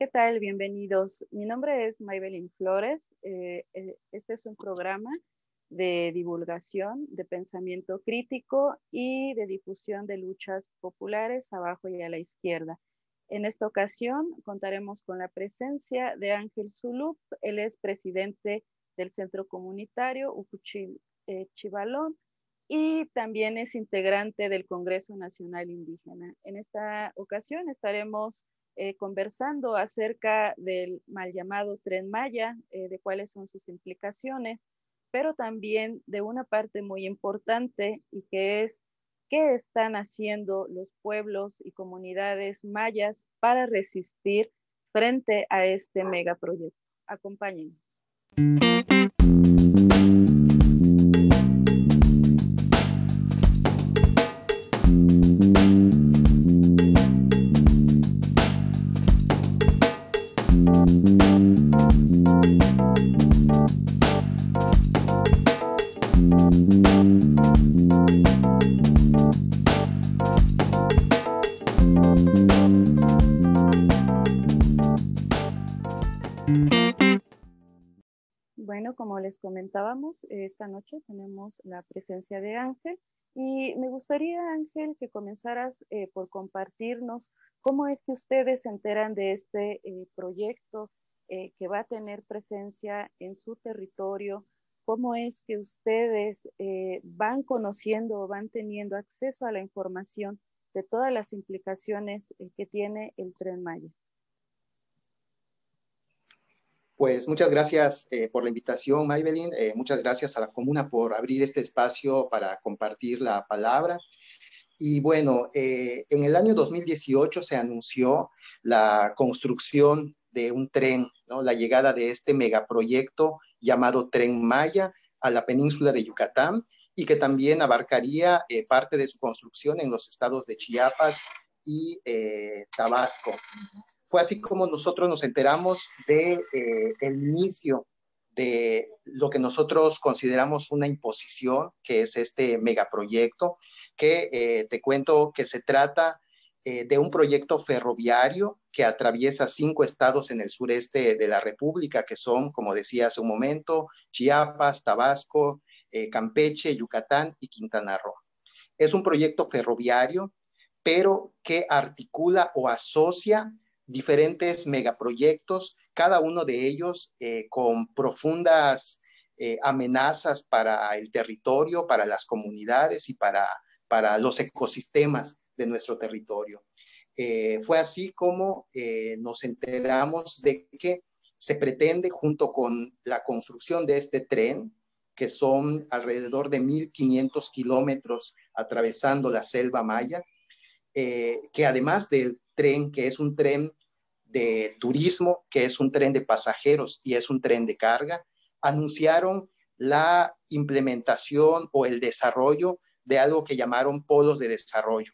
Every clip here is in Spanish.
¿Qué tal? Bienvenidos. Mi nombre es Maybelline Flores. Eh, eh, este es un programa de divulgación, de pensamiento crítico y de difusión de luchas populares abajo y a la izquierda. En esta ocasión contaremos con la presencia de Ángel Zulup. Él es presidente del Centro Comunitario Ucuchil eh, Chivalón y también es integrante del Congreso Nacional Indígena. En esta ocasión estaremos eh, conversando acerca del mal llamado tren Maya, eh, de cuáles son sus implicaciones, pero también de una parte muy importante y que es qué están haciendo los pueblos y comunidades mayas para resistir frente a este megaproyecto. Acompáñenos. Comentábamos, esta noche tenemos la presencia de Ángel y me gustaría, Ángel, que comenzaras eh, por compartirnos cómo es que ustedes se enteran de este eh, proyecto eh, que va a tener presencia en su territorio, cómo es que ustedes van conociendo o van teniendo acceso a la información de todas las implicaciones que tiene el tren Maya. Pues muchas gracias eh, por la invitación, Maybelline. Eh, muchas gracias a la comuna por abrir este espacio para compartir la palabra. Y bueno, eh, en el año 2018 se anunció la construcción de un tren, ¿no? la llegada de este megaproyecto llamado Tren Maya a la península de Yucatán y que también abarcaría parte de su construcción en los estados de Chiapas y Tabasco. Fue así como nosotros nos enteramos de eh, inicio de lo que nosotros consideramos una imposición, que es este megaproyecto, que eh, te cuento que se trata eh, de un proyecto ferroviario que atraviesa cinco estados en el sureste de la República, que son, como decía hace un momento, Chiapas, Tabasco, Campeche, Yucatán y Quintana Roo. Es un proyecto ferroviario, pero que articula o asocia diferentes megaproyectos, cada uno de ellos eh, con profundas eh, amenazas para el territorio, para las comunidades y para, para los ecosistemas de nuestro territorio. Eh, fue así como nos enteramos de que se pretende, junto con la construcción de este tren, que son alrededor de 1.500 kilómetros atravesando la selva maya, que además del tren, que es un tren de turismo, que es un tren de pasajeros y es un tren de carga, anunciaron la implementación o el desarrollo de algo que llamaron polos de desarrollo.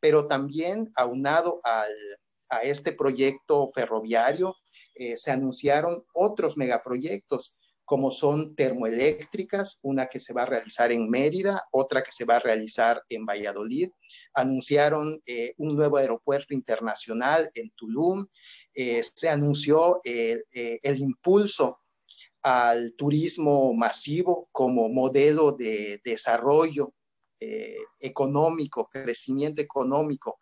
Pero también aunado a este proyecto ferroviario, eh, se anunciaron otros megaproyectos como son termoeléctricas, una que se va a realizar en Mérida, otra que se va a realizar en Valladolid. Anunciaron eh, un nuevo aeropuerto internacional en Tulum. Eh, se anunció eh, el impulso al turismo masivo como modelo de desarrollo económico, crecimiento económico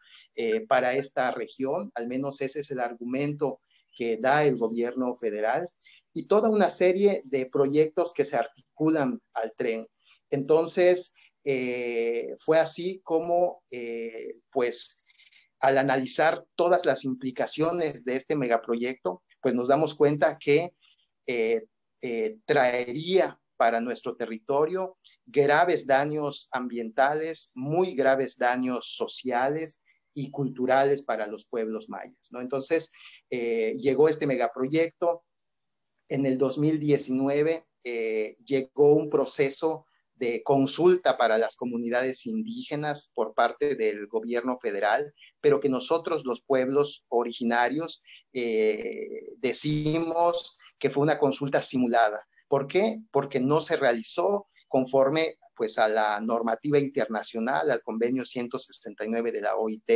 para esta región. Al menos ese es el argumento que da el gobierno federal y toda una serie de proyectos que se articulan al tren. Entonces, eh, fue así como, eh, pues, al analizar todas las implicaciones de este megaproyecto, pues nos damos cuenta que eh, traería para nuestro territorio graves daños ambientales, muy graves daños sociales y culturales para los pueblos mayas. ¿no? Entonces, llegó este megaproyecto, en el 2019 eh, llegó un proceso de consulta para las comunidades indígenas por parte del gobierno federal, pero que nosotros los pueblos originarios eh, decimos que fue una consulta simulada. ¿Por qué? Porque no se realizó conforme pues a la normativa internacional, al convenio 169 de la OIT.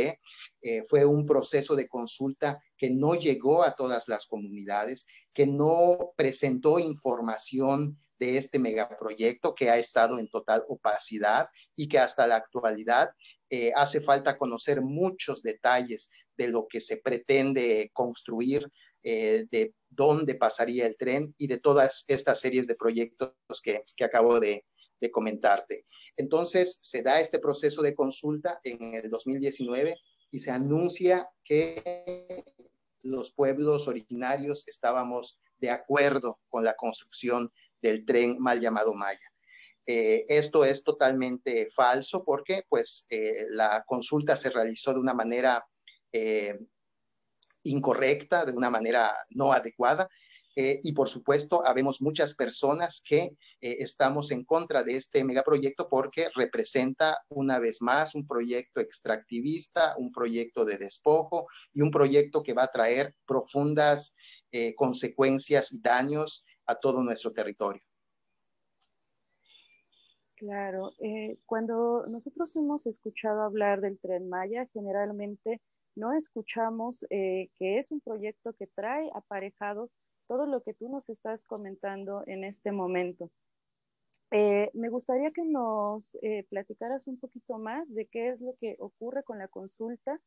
Eh, fue un proceso de consulta que no llegó a todas las comunidades, que no presentó información de este megaproyecto que ha estado en total opacidad y que hasta la actualidad eh, hace falta conocer muchos detalles de lo que se pretende construir, eh, de dónde pasaría el tren y de todas estas series de proyectos que, acabo de, de comentarte. Entonces, se da este proceso de consulta en el 2019 y se anuncia que los pueblos originarios estábamos de acuerdo con la construcción del tren mal llamado Maya. Eh, esto es totalmente falso porque pues eh, la consulta se realizó de una manera eh, incorrecta, de una manera no adecuada y por supuesto, habemos muchas personas que estamos en contra de este megaproyecto porque representa una vez más un proyecto extractivista, un proyecto de despojo y un proyecto que va a traer profundas consecuencias y daños a todo nuestro territorio. Claro, cuando nosotros hemos escuchado hablar del tren Maya, generalmente no escuchamos que es un proyecto que trae aparejados todo lo que tú nos estás comentando en este momento. Eh, me gustaría que nos eh, platicaras un poquito más de qué es lo que ocurre con la consulta,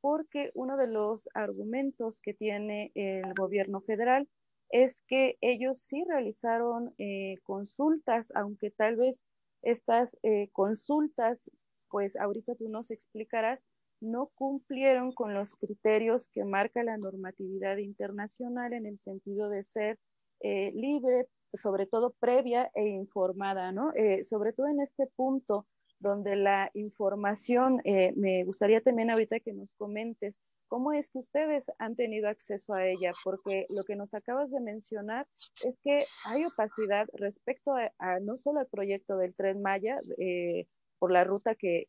porque uno de los argumentos que tiene el gobierno federal es que ellos sí realizaron eh, consultas, aunque tal vez estas consultas, pues ahorita tú nos explicarás, no cumplieron con los criterios que marca la normatividad internacional en el sentido de ser eh, libre, sobre todo previa e informada, ¿no? Eh, sobre todo en este punto donde la información, eh, me gustaría también ahorita que nos comentes cómo es que ustedes han tenido acceso a ella, porque lo que nos acabas de mencionar es que hay opacidad respecto a, no solo al proyecto del tren Maya, por la ruta que,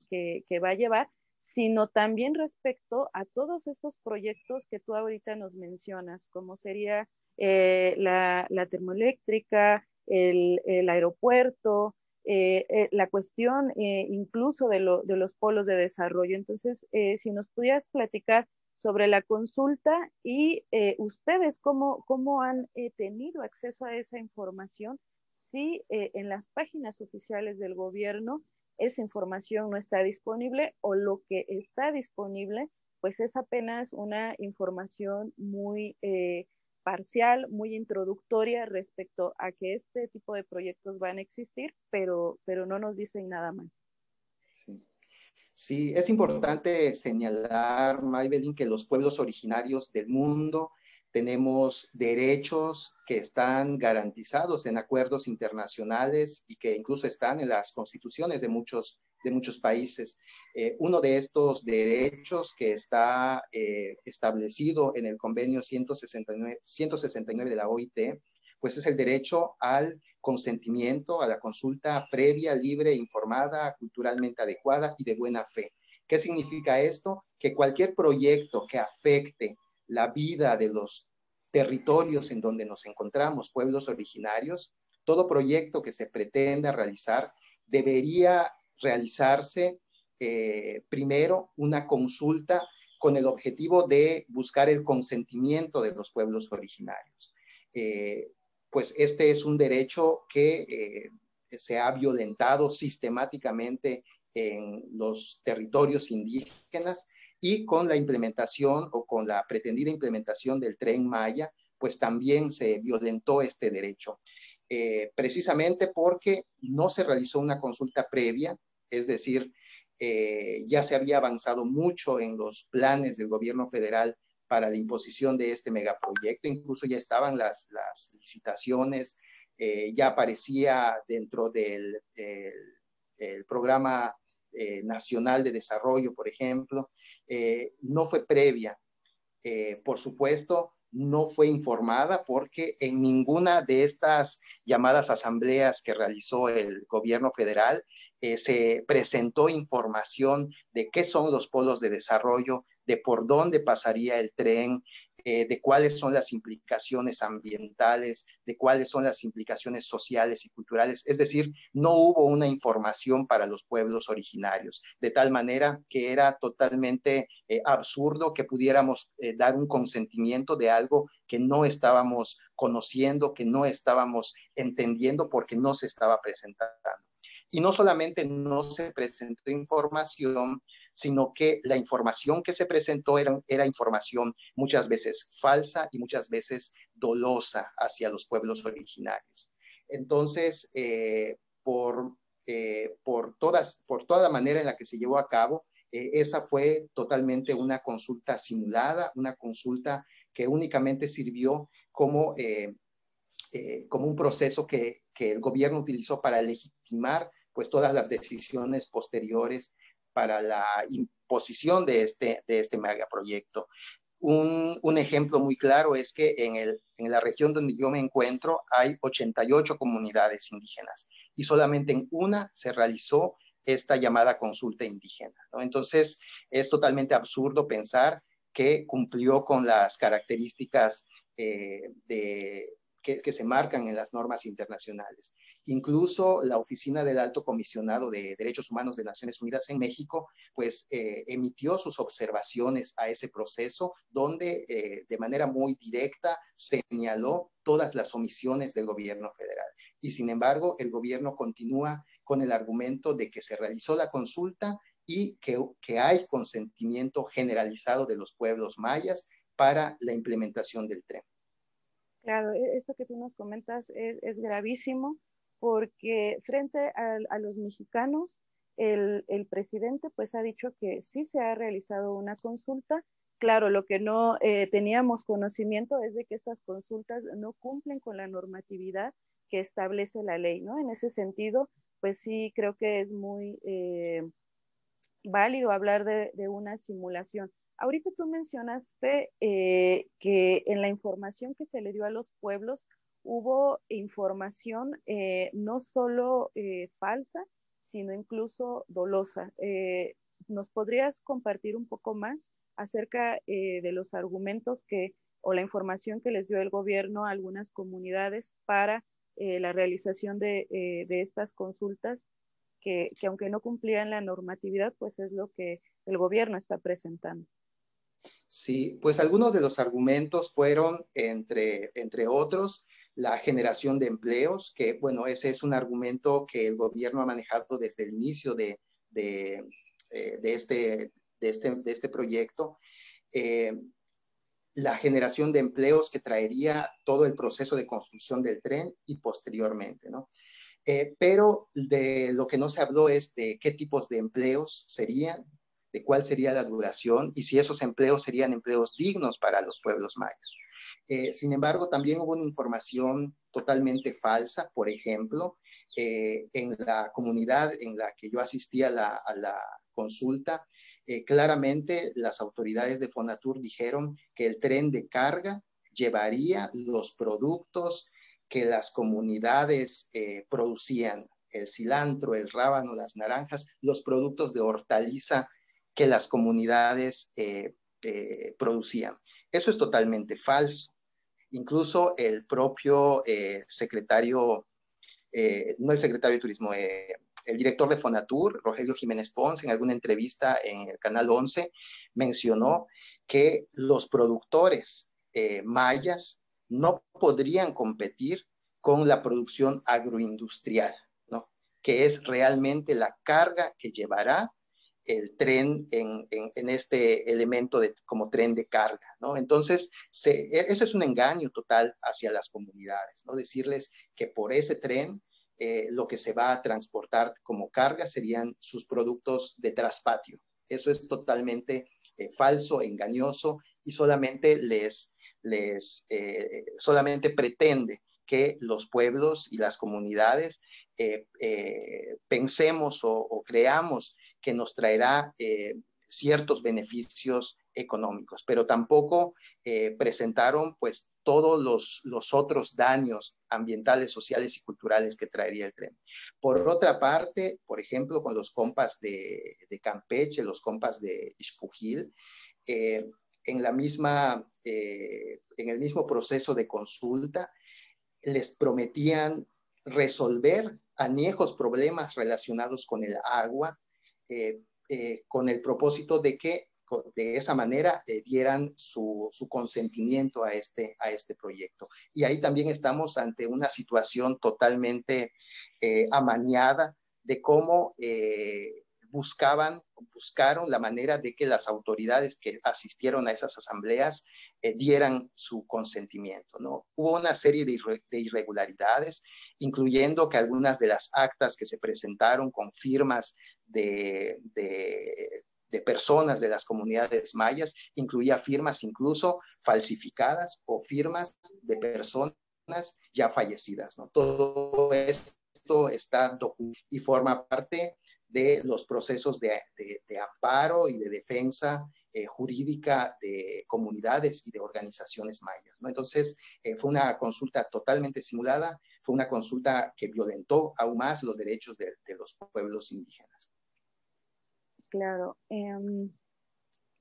va a llevar, sino también respecto a todos estos proyectos que tú ahorita nos mencionas, como sería eh, la, termoeléctrica, el, aeropuerto, eh, eh, la cuestión incluso de, los polos de desarrollo. Entonces, si nos pudieras platicar sobre la consulta y ustedes cómo, cómo han tenido acceso a esa información, si en las páginas oficiales del gobierno esa información no está disponible o lo que está disponible, pues es apenas una información muy eh, parcial, muy introductoria respecto a que este tipo de proyectos van a existir, pero, pero no nos dicen nada más. Sí. Sí, es importante señalar, Maybelline, que los pueblos originarios del mundo tenemos derechos que están garantizados en acuerdos internacionales y que incluso están en las constituciones de muchos, de muchos países. Eh, uno de estos derechos que está eh, establecido en el convenio 169, 169 de la OIT, pues es el derecho al consentimiento, a la consulta previa, libre, informada, culturalmente adecuada y de buena fe. ¿Qué significa esto? Que cualquier proyecto que afecte la vida de los territorios en donde nos encontramos, pueblos originarios, todo proyecto que se pretenda realizar debería realizarse eh, primero una consulta con el objetivo de buscar el consentimiento de los pueblos originarios. Eh, pues este es un derecho que eh, se ha violentado sistemáticamente en los territorios indígenas y con la implementación o con la pretendida implementación del tren Maya, pues también se violentó este derecho, eh, precisamente porque no se realizó una consulta previa, es decir, eh, ya se había avanzado mucho en los planes del gobierno federal para la imposición de este megaproyecto, incluso ya estaban las, licitaciones, eh, ya aparecía dentro del programa eh, nacional de Desarrollo, por ejemplo, eh, no fue previa. Por supuesto, no fue informada porque en ninguna de estas llamadas asambleas que realizó el gobierno federal se presentó información de qué son los polos de desarrollo, de por dónde pasaría el tren, eh, de cuáles son las implicaciones ambientales, de cuáles son las implicaciones sociales y culturales. Es decir, no hubo una información para los pueblos originarios, de tal manera que era totalmente eh, absurdo que pudiéramos eh, dar un consentimiento de algo que no estábamos conociendo, que no estábamos entendiendo porque no se estaba presentando. Y no solamente no se presentó información, sino que la información que se presentó era, información muchas veces falsa y muchas veces dolosa hacia los pueblos originarios. Entonces, eh, por, eh, por, todas, por toda la manera en la que se llevó a cabo, eh, esa fue totalmente una consulta simulada, una consulta que únicamente sirvió como, como un proceso que, que el gobierno utilizó para legitimar pues todas las decisiones posteriores para la imposición de este, de este megaproyecto. Un, un, ejemplo muy claro es que en, el, en, la región donde yo me encuentro hay 88 comunidades indígenas y solamente en una se realizó esta llamada consulta indígena. Entonces, es totalmente absurdo pensar que cumplió con las características eh, de, que, se marcan en las normas internacionales. Incluso la Oficina del Alto Comisionado de Derechos Humanos de Naciones Unidas en México, pues eh, emitió sus observaciones a ese proceso, donde eh, de manera muy directa señaló todas las omisiones del gobierno federal. Y sin embargo, el gobierno continúa con el argumento de que se realizó la consulta y que, que hay consentimiento generalizado de los pueblos mayas para la implementación del tren. Claro, e-, esto que tú nos comentas es, es gravísimo porque frente a, los mexicanos, el, presidente pues ha dicho que sí se ha realizado una consulta. Claro, lo que no eh, teníamos conocimiento es de que estas consultas no cumplen con la normatividad que establece la ley, ¿no? En ese sentido, pues sí creo que es muy eh, válido hablar de, una simulación. Ahorita tú mencionaste eh, que en la información que se le dio a los pueblos hubo información eh, no solo eh, falsa, sino incluso dolosa. Eh, ¿Nos podrías compartir un poco más acerca de los argumentos que o la información que les dio el gobierno a algunas comunidades para la realización de, de estas consultas que, que, aunque no cumplían la normatividad, pues es lo que el gobierno está presentando? Sí, pues algunos de los argumentos fueron, entre, entre otros, la generación de empleos, que bueno, ese es un argumento que el gobierno ha manejado desde el inicio de, de, eh, este, de, este, de este proyecto. Eh, la generación de empleos que traería todo el proceso de construcción del tren y posteriormente, ¿no? Eh, pero de lo que no se habló es de qué tipos de empleos serían, de cuál sería la duración y si esos empleos serían empleos dignos para los pueblos mayas. Eh, sin embargo, también hubo una información totalmente falsa, por ejemplo, eh, en la comunidad en la que yo asistí a la, consulta, eh, claramente las autoridades de Fonatur dijeron que el tren de carga llevaría los productos que las comunidades producían, el cilantro, el rábano, las naranjas, los productos de hortaliza que las comunidades producían. Eso es totalmente falso. Incluso el propio eh, secretario, eh, no el secretario de Turismo, eh, el director de Fonatur, Rogelio Jiménez Pons, en alguna entrevista en el Canal 11, mencionó que los productores mayas no podrían competir con la producción agroindustrial, ¿no? que es realmente la carga que llevará el tren en, este elemento de, como tren de carga, ¿no? Entonces, e, eso es un engaño total hacia las comunidades, ¿no? Decirles que por ese tren eh, lo que se va a transportar como carga serían sus productos de traspatio. Eso es totalmente eh, falso, engañoso y solamente les, eh, solamente pretende que los pueblos y las comunidades pensemos o creamos que nos traerá eh, ciertos beneficios económicos, pero tampoco eh, presentaron pues todos los, los, otros daños ambientales, sociales y culturales que traería el tren. Por otra parte, por ejemplo, con los compas de, Campeche, los compas de Ispujil, eh, en, la misma, eh, en el mismo proceso de consulta, les prometían resolver añejos problemas relacionados con el agua, eh, eh, con el propósito de que de esa manera dieran su, consentimiento a este, a este proyecto. Y ahí también estamos ante una situación totalmente amañada de cómo buscaban, buscaron la manera de que las autoridades que asistieron a esas asambleas eh, dieran su consentimiento. ¿no? Hubo una serie de, irregularidades, incluyendo que algunas de las actas que se presentaron con firmas de, personas de las comunidades mayas, incluía firmas incluso falsificadas o firmas de personas ya fallecidas. ¿no? Todo esto está y forma parte de los procesos de, amparo y de defensa eh, jurídica de comunidades y de organizaciones mayas. ¿no? Entonces, eh, fue una consulta totalmente simulada, fue una consulta que violentó aún más los derechos de, los pueblos indígenas. Claro. Em,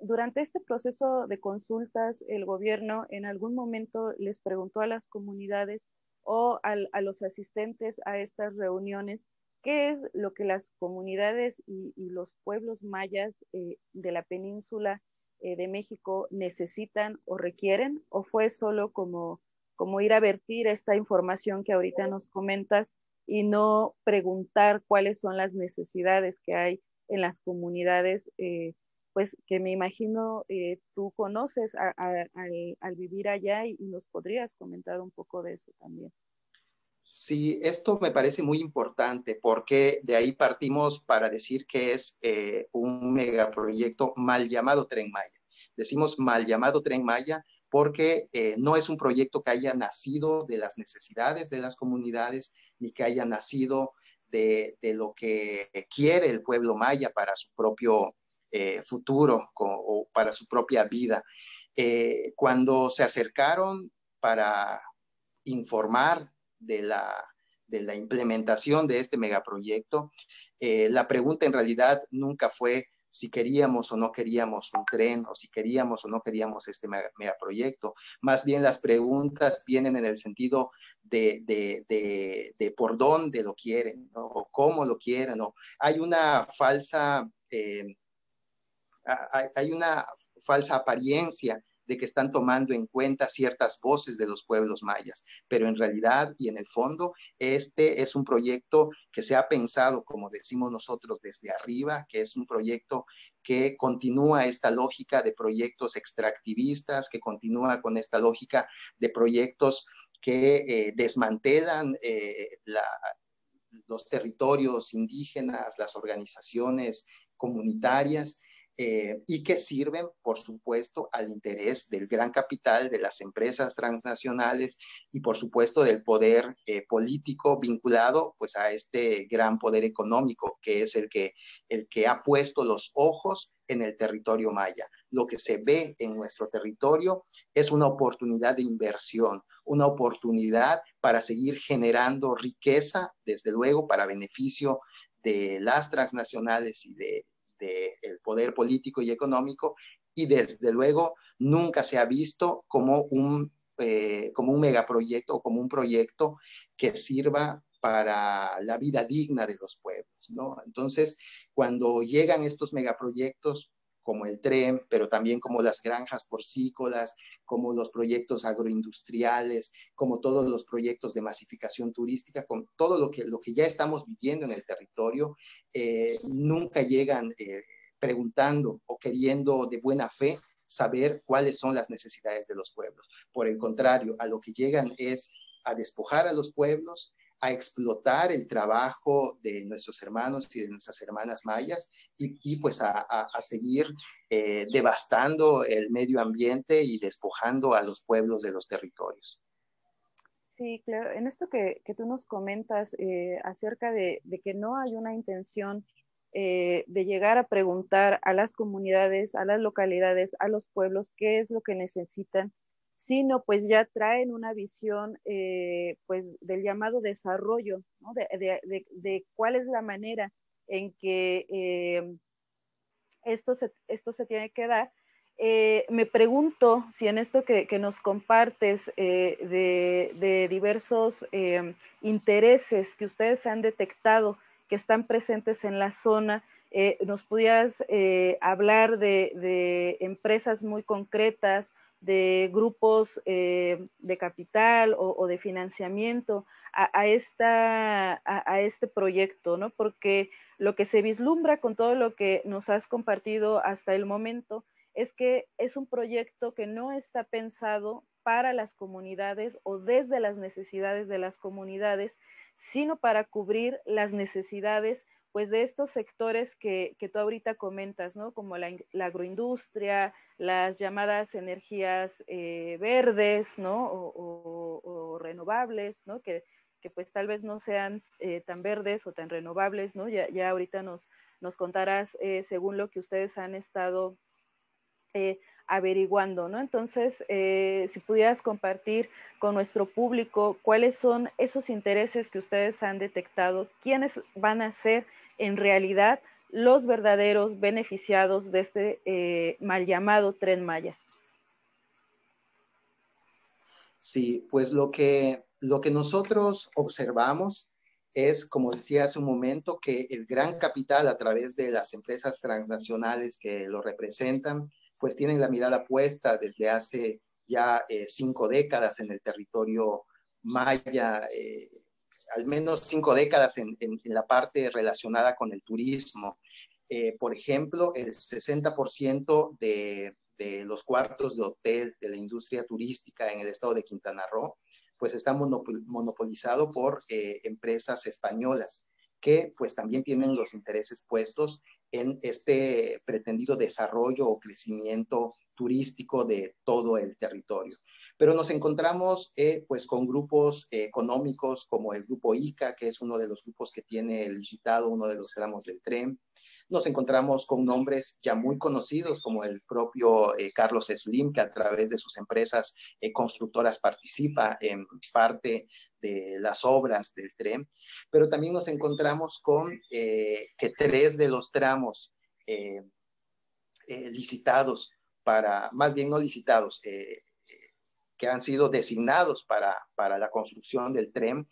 durante este proceso de consultas, el gobierno en algún momento les preguntó a las comunidades o a los asistentes a estas reuniones ¿Qué es lo que las comunidades y, los pueblos mayas eh, de la península eh, de México necesitan o requieren? ¿O fue solo como, como ir a vertir esta información que ahorita nos comentas y no preguntar cuáles son las necesidades que hay en las comunidades? Eh, pues que me imagino tú conoces al, vivir allá y nos podrías comentar un poco de eso también. Sí, esto me parece muy importante porque de ahí partimos para decir que es eh, un megaproyecto mal llamado Tren Maya. Decimos mal llamado Tren Maya porque eh, no es un proyecto que haya nacido de las necesidades de las comunidades ni que haya nacido de, lo que quiere el pueblo maya para su propio eh, futuro o para su propia vida. cuando se acercaron para informar de la, de la implementación de este megaproyecto. Eh, la pregunta en realidad nunca fue si queríamos o no queríamos un tren o si queríamos o no queríamos este megaproyecto. Más bien las preguntas vienen en el sentido de, de, por dónde lo quieren o cómo lo quieren. ¿no? Hay una falsa... Eh, hay una falsa apariencia de que están tomando en cuenta ciertas voces de los pueblos mayas, pero en realidad y en el fondo, este es un proyecto que se ha pensado, como decimos nosotros, desde arriba, que es un proyecto que continúa esta lógica de proyectos extractivistas, que continúa con esta lógica de proyectos que eh, desmantelan eh, los territorios indígenas, las organizaciones comunitarias eh, y que sirven, por supuesto, al interés del gran capital, de las empresas transnacionales y, por supuesto, del poder eh, político vinculado pues, a este gran poder económico que es el que, el que ha puesto los ojos en el territorio maya. Lo que se ve en nuestro territorio es una oportunidad de inversión, una oportunidad para seguir generando riqueza, desde luego, para beneficio de las transnacionales y de del poder político y económico y desde luego nunca se ha visto como un, eh, como un megaproyecto o como un proyecto que sirva para la vida digna de los pueblos, ¿no? Entonces, cuando llegan estos megaproyectos, como el tren, pero también como las granjas porcícolas, como los proyectos agroindustriales, como todos los proyectos de masificación turística, con todo lo que, lo que ya estamos viviendo en el territorio, eh, nunca llegan eh, preguntando o queriendo de buena fe saber cuáles son las necesidades de los pueblos. Por el contrario, a lo que llegan es a despojar a los pueblos, a explotar el trabajo de nuestros hermanos y de nuestras hermanas mayas y, pues a, seguir eh, devastando el medio ambiente y despojando a los pueblos de los territorios. Sí, claro. En esto que, tú nos comentas eh, acerca de, que no hay una intención eh, de llegar a preguntar a las comunidades, a las localidades, a los pueblos qué es lo que necesitan, sino pues ya traen una visión eh, pues del llamado desarrollo, ¿no? de, cuál es la manera en que eh, esto, se, esto se tiene que dar. eh, me pregunto si en esto que, nos compartes de, diversos intereses que ustedes han detectado que están presentes en la zona, nos pudieras hablar de, empresas muy concretas, de grupos de capital o, de financiamiento a, esta, a, este proyecto, ¿no? Porque lo que se vislumbra con todo lo que nos has compartido hasta el momento es que es un proyecto que no está pensado para las comunidades o desde las necesidades de las comunidades, sino para cubrir las necesidades pues de estos sectores que, que tú ahorita comentas, ¿no? Como la, agroindustria, las llamadas energías eh, verdes, ¿no? O, renovables, ¿no? Que, que, pues tal vez no sean eh, tan verdes o tan renovables, ¿no? Ya, ya ahorita nos, nos contarás, eh, según lo que ustedes han estado averiguando, ¿no? Entonces, si pudieras compartir con nuestro público cuáles son esos intereses que ustedes han detectado, quiénes van a ser en realidad los verdaderos beneficiados de este eh, mal llamado tren Maya. Sí, pues lo que, lo que nosotros observamos es, como decía hace un momento, que el gran capital a través de las empresas transnacionales que lo representan, pues tienen la mirada puesta desde hace ya eh, cinco décadas en el territorio maya, eh, al menos cinco décadas en, la parte relacionada con el turismo. Eh, por ejemplo, el 60% de, de, los cuartos de hotel de la industria turística en el estado de Quintana Roo, pues está monopolizado por empresas españolas que pues también tienen los intereses puestos en este pretendido desarrollo o crecimiento turístico de todo el territorio. Pero nos encontramos eh, pues con grupos económicos como el grupo ICA, que es uno de los grupos que tiene licitado uno de los tramos del tren. Nos encontramos con nombres ya muy conocidos como el propio eh, Carlos Slim, que a través de sus empresas eh, constructoras participa en parte de las obras del tren, pero también nos encontramos con eh, que tres de los tramos eh, eh, licitados para, más bien no licitados, que han sido designados para, para la construcción del tren,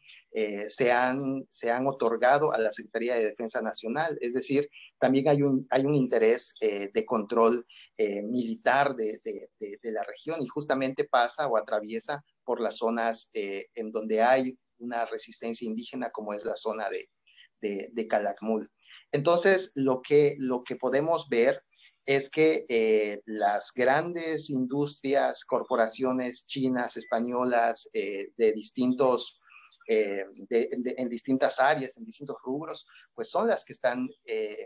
se, han, se han otorgado a la Secretaría de Defensa Nacional. Es decir, también hay un, hay un interés de control militar de, de, de, la región y justamente pasa o atraviesa por las zonas eh, en donde hay una resistencia indígena, como es la zona de, de, Calakmul. Entonces, lo que, lo que podemos ver es que eh, las grandes industrias, corporaciones chinas, españolas, eh, de distintos, en distintas áreas, en distintos rubros, pues son las que están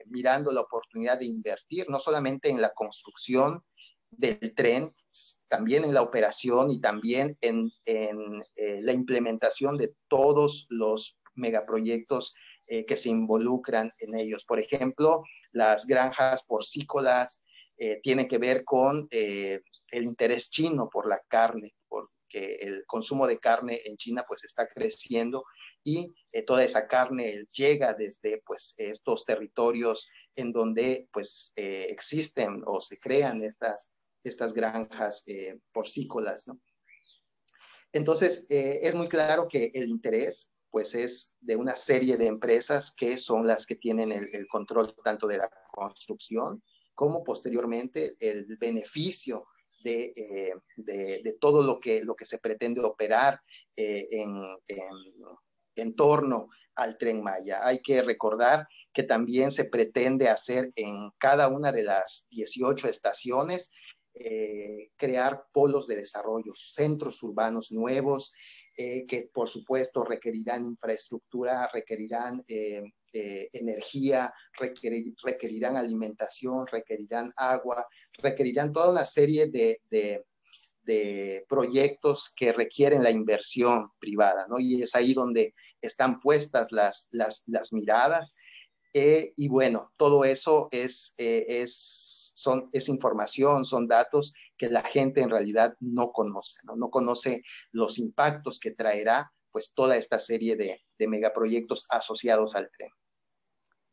mirando la oportunidad de invertir, no solamente en la construcción del tren, también en la operación y también en, eh, la implementación de todos los megaproyectos eh, que se involucran en ellos. Por ejemplo, las granjas porcícolas eh, tienen que ver con el interés chino por la carne, porque el consumo de carne en China pues está creciendo y toda esa carne llega desde pues estos territorios en donde pues existen o se crean estas estas granjas eh, porcícolas. Entonces, eh, es muy claro que el interés, pues, es de una serie de empresas que son las que tienen el, control tanto de la construcción como posteriormente el beneficio de, eh, de, todo lo que, lo que se pretende operar en, en, en torno al tren Maya. Hay que recordar que también se pretende hacer en cada una de las 18 estaciones eh, crear polos de desarrollo, centros urbanos nuevos, eh, que por supuesto requerirán infraestructura, requerirán eh, energía, requerirán alimentación, requerirán agua, requerirán toda una serie de, de, proyectos que requieren la inversión privada, ¿no? Y es ahí donde están puestas las, las, las miradas. y bueno, todo eso es, es son, es información, son datos que la gente en realidad no conoce, no, conoce los impactos que traerá pues toda esta serie de, megaproyectos asociados al tren.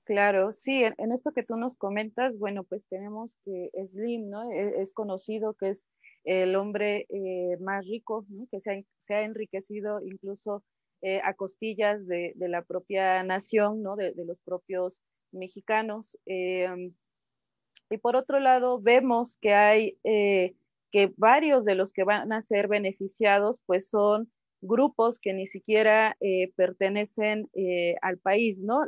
Claro, sí, en, esto que tú nos comentas, bueno, pues tenemos que Slim, ¿no? E, es, conocido que es el hombre eh, más rico, ¿no? que se ha, enriquecido incluso eh, a costillas de, la propia nación, ¿no? De, los propios mexicanos. Em, y por otro lado, vemos que hay, eh, que varios de los que van a ser beneficiados, pues son grupos que ni siquiera eh, pertenecen eh, al país, ¿no?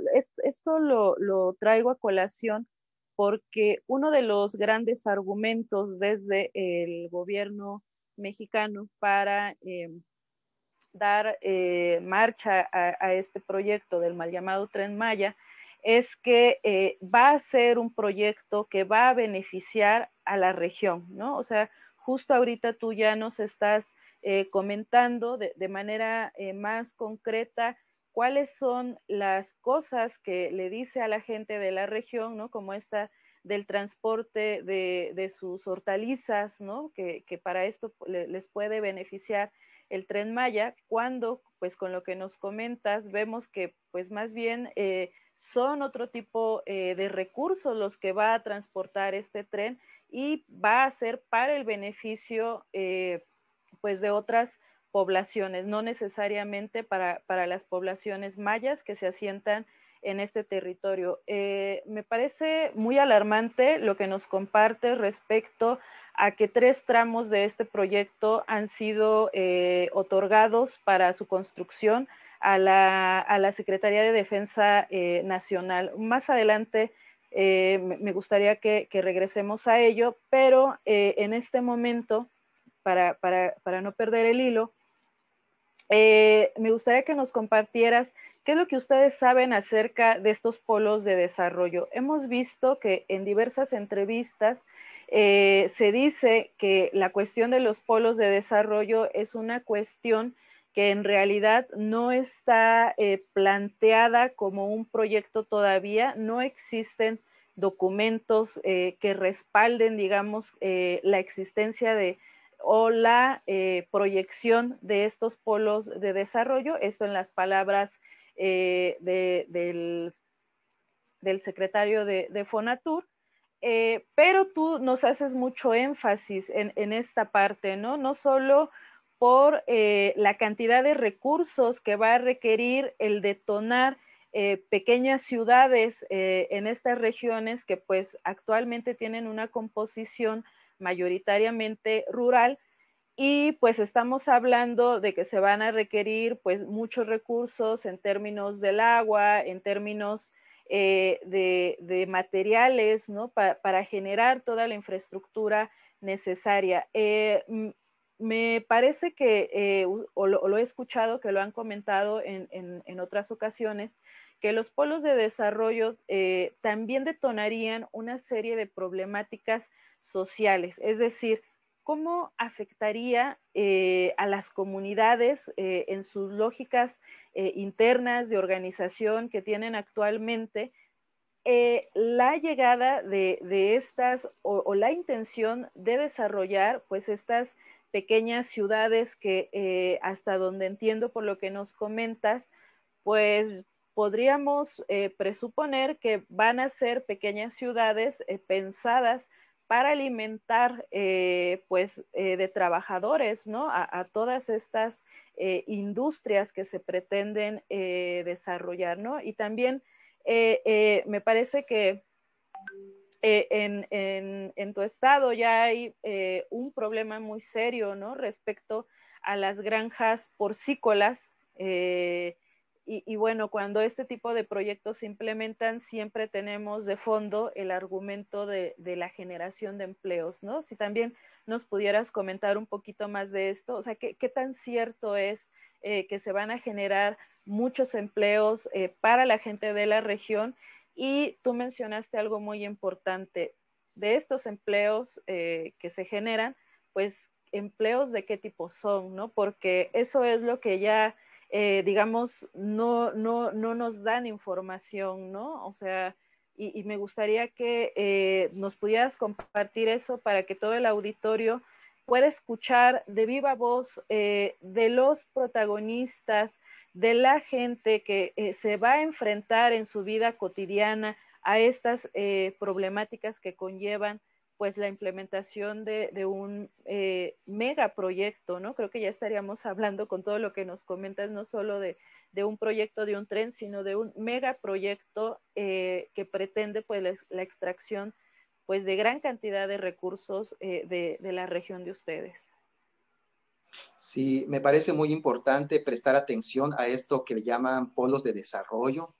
esto lo, traigo a colación porque uno de los grandes argumentos desde el gobierno mexicano para eh, dar marcha a, este proyecto del mal llamado Tren Maya es que va a ser un proyecto que va a beneficiar a la región, ¿no? O sea, justo ahorita tú ya nos estás eh, comentando de, manera eh, más concreta cuáles son las cosas que le dice a la gente de la región, ¿no? Como esta del transporte de, sus hortalizas, ¿no? Que, para esto les puede beneficiar el tren Maya, cuando, pues con lo que nos comentas, vemos que pues más bien eh, son otro tipo de recursos los que va a transportar este tren y va a ser para el beneficio pues de otras poblaciones, no necesariamente para, las poblaciones mayas que se asientan en este territorio. Eh, me parece muy alarmante lo que nos comparte respecto a que tres tramos de este proyecto han sido eh, otorgados para su construcción a la, Secretaría de Defensa eh, Nacional. Más adelante me gustaría que, regresemos a ello, pero en este momento para, no perder el hilo, eh, me gustaría que nos compartieras qué es lo que ustedes saben acerca de estos polos de desarrollo. Hemos visto que en diversas entrevistas eh, se dice que la cuestión de los polos de desarrollo es una cuestión que en realidad no está eh, planteada como un proyecto todavía, no existen documentos que respalden, digamos, la existencia de, o la eh, proyección de estos polos de desarrollo, esto en las palabras eh, del, secretario de, Fonatur, eh, pero tú nos haces mucho énfasis en, esta parte, ¿no? No solo por la cantidad de recursos que va a requerir el detonar pequeñas ciudades en estas regiones que pues actualmente tienen una composición mayoritariamente rural y pues estamos hablando de que se van a requerir pues muchos recursos en términos del agua, en términos eh, de, materiales, ¿no? para generar toda la infraestructura necesaria. Eh, me parece que, eh, o, lo, he escuchado que lo han comentado en, en, otras ocasiones, que los polos de desarrollo también detonarían una serie de problemáticas sociales, es decir, cómo afectaría eh, a las comunidades eh, en sus lógicas eh, internas de organización que tienen actualmente la llegada de, estas o, la intención de desarrollar pues estas pequeñas ciudades que hasta donde entiendo por lo que nos comentas, pues podríamos presuponer que van a ser pequeñas ciudades pensadas para alimentar eh, pues eh, de trabajadores, ¿no? A, todas estas eh, industrias que se pretenden desarrollar, ¿no? Y también me parece que en, en, tu estado ya hay un problema muy serio, ¿no? Respecto a las granjas porcícolas. Y, bueno, cuando este tipo de proyectos se implementan, siempre tenemos de fondo el argumento de, la generación de empleos, ¿no? Si también nos pudieras comentar un poquito más de esto, o sea, ¿qué, tan cierto es eh, que se van a generar muchos empleos eh, para la gente de la región? Y tú mencionaste algo muy importante, de estos empleos eh, que se generan, pues empleos de qué tipo son, ¿no? Porque eso es lo que ya eh, digamos, no, no, no nos dan información, ¿no? O sea, y, me gustaría que eh, nos pudieras compartir eso para que todo el auditorio pueda escuchar de viva voz de los protagonistas de la gente que eh, se va a enfrentar en su vida cotidiana a estas eh, problemáticas que conllevan pues la implementación de, un eh, megaproyecto, ¿no? Creo que ya estaríamos hablando con todo lo que nos comentas, no solo de, un proyecto de un tren, sino de un megaproyecto eh, que pretende pues la, extracción pues de gran cantidad de recursos eh, de, de la región de ustedes. Sí, me parece muy importante prestar atención a esto que le llaman polos de desarrollo,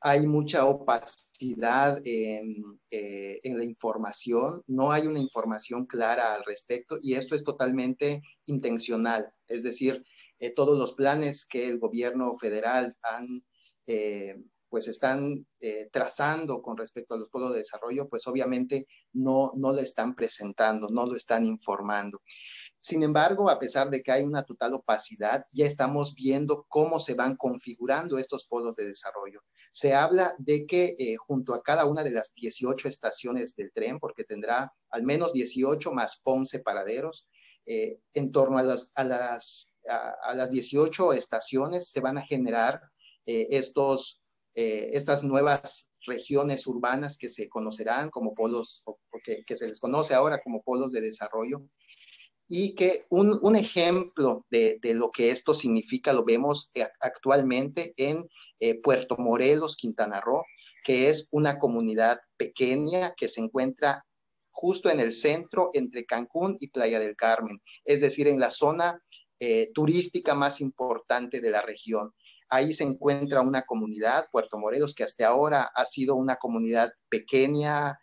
hay mucha opacidad en, eh, la información, no hay una información clara al respecto y esto es totalmente intencional, es decir, eh, todos los planes que el gobierno federal han, eh, pues están trazando con respecto a los polos de desarrollo, pues obviamente no lo están presentando, no lo están informando. Sin embargo, a pesar de que hay una total opacidad, ya estamos viendo cómo se van configurando estos polos de desarrollo. Se habla de que eh, junto a cada una de las 18 estaciones del tren, porque tendrá al menos 18 más 11 paraderos, eh, en torno a las, a, las, a, las 18 estaciones se van a generar eh, estos, estas nuevas regiones urbanas que se conocerán como polos, o que se les conoce ahora como polos de desarrollo y que un, un ejemplo de, de, lo que esto significa lo vemos eh, actualmente en eh, Puerto Morelos, Quintana Roo, que es una comunidad pequeña que se encuentra justo en el centro entre Cancún y Playa del Carmen, es decir, en la zona eh, turística más importante de la región. Ahí se encuentra una comunidad, Puerto Morelos, que hasta ahora ha sido una comunidad pequeña,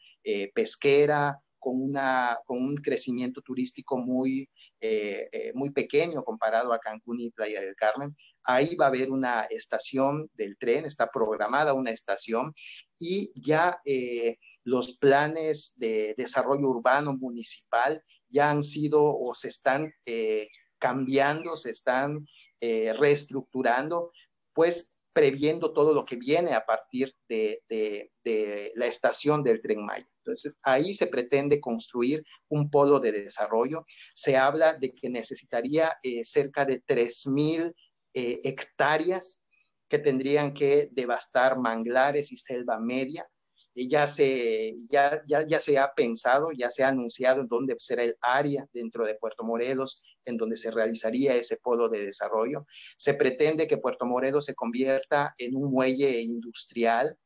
pesquera, con, una, con un crecimiento turístico muy, eh, eh, muy pequeño comparado a Cancún y Playa del Carmen. Ahí va a haber una estación del tren, está programada una estación y ya eh, los planes de desarrollo urbano municipal ya han sido o se están cambiando, se están reestructurando, pues previendo todo lo que viene a partir de, la estación del tren Maya. Entonces, ahí se pretende construir un polo de desarrollo. Se habla de que necesitaría eh, cerca de 3.000 eh, hectáreas que tendrían que devastar manglares y selva media. Y ya, se, ya, ya, ya se ha pensado, ya se ha anunciado dónde será el área dentro de Puerto Morelos en donde se realizaría ese polo de desarrollo. Se pretende que Puerto Morelos se convierta en un muelle industrial.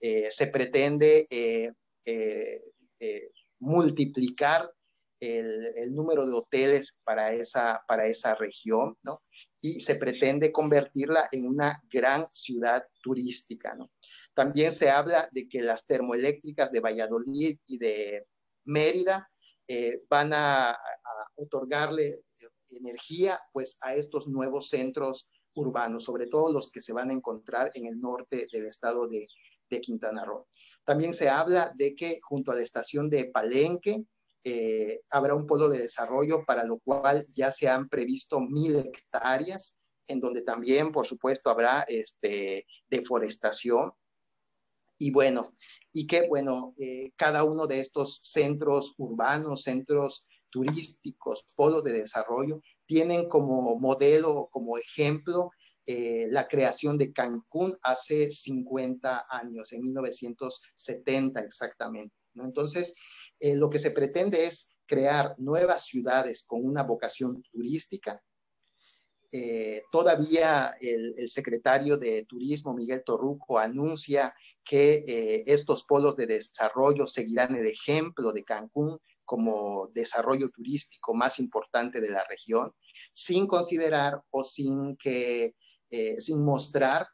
Eh, se pretende eh, eh, multiplicar el, número de hoteles para esa, para esa región, ¿no? Y se pretende convertirla en una gran ciudad turística, ¿no? También se habla de que las termoeléctricas de Valladolid y de Mérida eh, van a, otorgarle energía pues a estos nuevos centros urbanos, sobre todo los que se van a encontrar en el norte del estado de, de Quintana Roo. También se habla de que junto a la estación de Palenque eh, habrá un polo de desarrollo para lo cual ya se han previsto mil hectáreas, en donde también, por supuesto, habrá este, deforestación. Y bueno, y que, bueno, eh, cada uno de estos centros urbanos, centros turísticos, polos de desarrollo, tienen como modelo, como ejemplo, eh, la creación de Cancún hace 50 años, en 1970 exactamente. Entonces, eh, lo que se pretende es crear nuevas ciudades con una vocación turística. Eh, todavía el, secretario de Turismo, Miguel Torruco, anuncia que estos polos de desarrollo seguirán el ejemplo de Cancún como desarrollo turístico más importante de la región, sin considerar o sin que eh, sin mostrar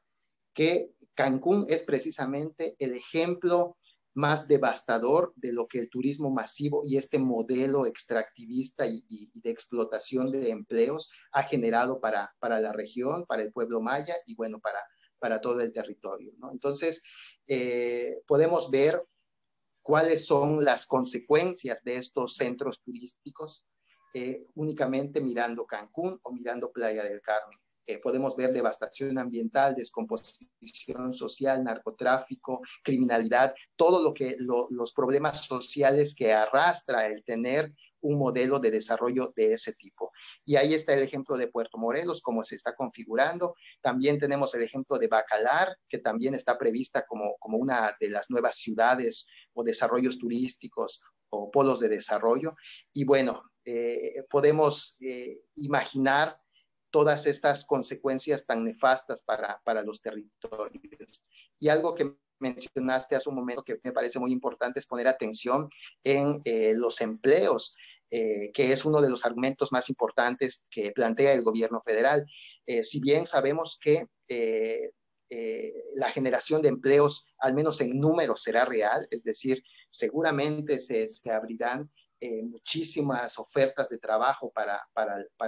que Cancún es precisamente el ejemplo más devastador de lo que el turismo masivo y este modelo extractivista y, de explotación de empleos ha generado para, para, la región, para el pueblo maya y bueno, para, para todo el territorio. ¿no? Entonces, eh, podemos ver cuáles son las consecuencias de estos centros turísticos eh, únicamente mirando Cancún o mirando Playa del Carmen. Eh, podemos ver devastación ambiental, descomposición social, narcotráfico, criminalidad, todo lo que los problemas sociales que arrastra el tener un modelo de desarrollo de ese tipo. Y ahí está el ejemplo de Puerto Morelos, cómo se está configurando. También tenemos el ejemplo de Bacalar, que también está prevista como, como una de las nuevas ciudades o desarrollos turísticos o polos de desarrollo. Y bueno, eh, podemos eh, imaginar todas estas consecuencias tan nefastas para, para los territorios. Y algo que mencionaste hace un momento que me parece muy importante es poner atención en eh, los empleos, que es uno de los argumentos más importantes que plantea el gobierno federal. si bien sabemos que la generación de empleos, al menos en números, será real, es decir, seguramente se, abrirán eh, muchísimas ofertas de trabajo para,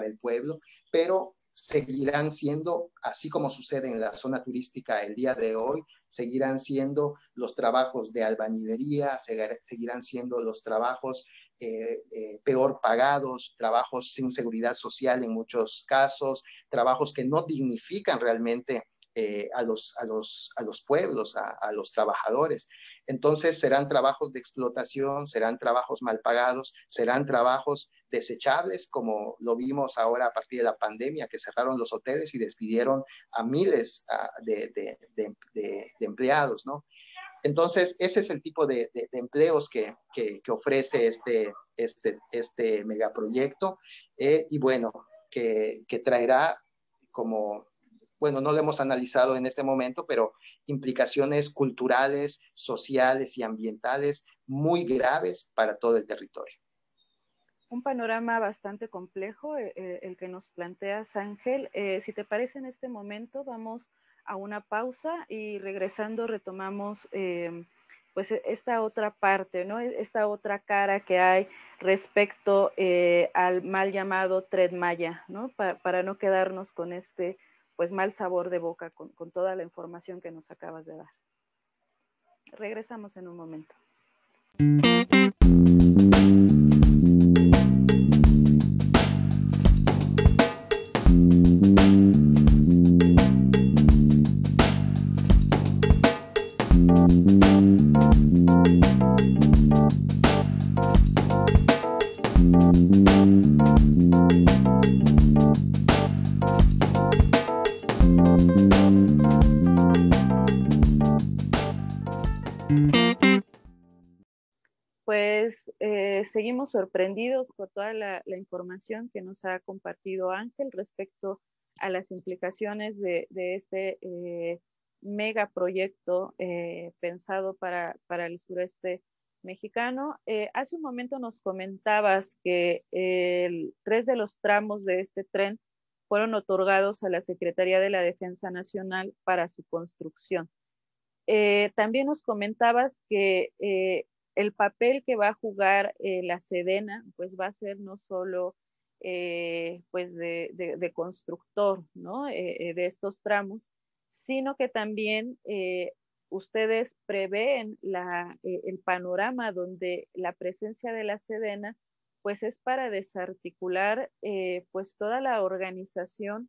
el pueblo, pero seguirán siendo, así como sucede en la zona turística el día de hoy, seguirán siendo los trabajos de albañilería, seguirán siendo los trabajos eh, eh, peor pagados, trabajos sin seguridad social en muchos casos, trabajos que no dignifican realmente a, los, a, los, a los pueblos, a, los trabajadores. Entonces serán trabajos de explotación, serán trabajos mal pagados, serán trabajos desechables, como lo vimos ahora a partir de la pandemia, que cerraron los hoteles y despidieron a miles de, empleados, ¿no? Entonces, ese es el tipo de, empleos que, ofrece este, este, este megaproyecto eh, y bueno, que, que traerá como bueno, no lo hemos analizado en este momento, pero implicaciones culturales, sociales y ambientales muy graves para todo el territorio. Un panorama bastante complejo eh, eh, el que nos planteas, Ángel. Eh, si te parece, en este momento vamos a una pausa y regresando retomamos pues esta otra parte, ¿no? Esta otra cara que hay respecto al mal llamado Tred Maya, ¿no? para no quedarnos con este pues mal sabor de boca con, con toda la información que nos acabas de dar. Regresamos en un momento. Seguimos sorprendidos por toda la, información que nos ha compartido Ángel respecto a las implicaciones de, este eh, megaproyecto eh, pensado para, el sureste mexicano. Eh, hace un momento nos comentabas que tres de los tramos de este tren fueron otorgados a la Secretaría de la Defensa Nacional para su construcción. También nos comentabas que el papel que va a jugar eh, la Sedena, pues va a ser no solo eh, pues de, constructor, ¿no? Eh, de estos tramos, sino que también ustedes prevén la, el panorama donde la presencia de la Sedena pues es para desarticular pues toda la organización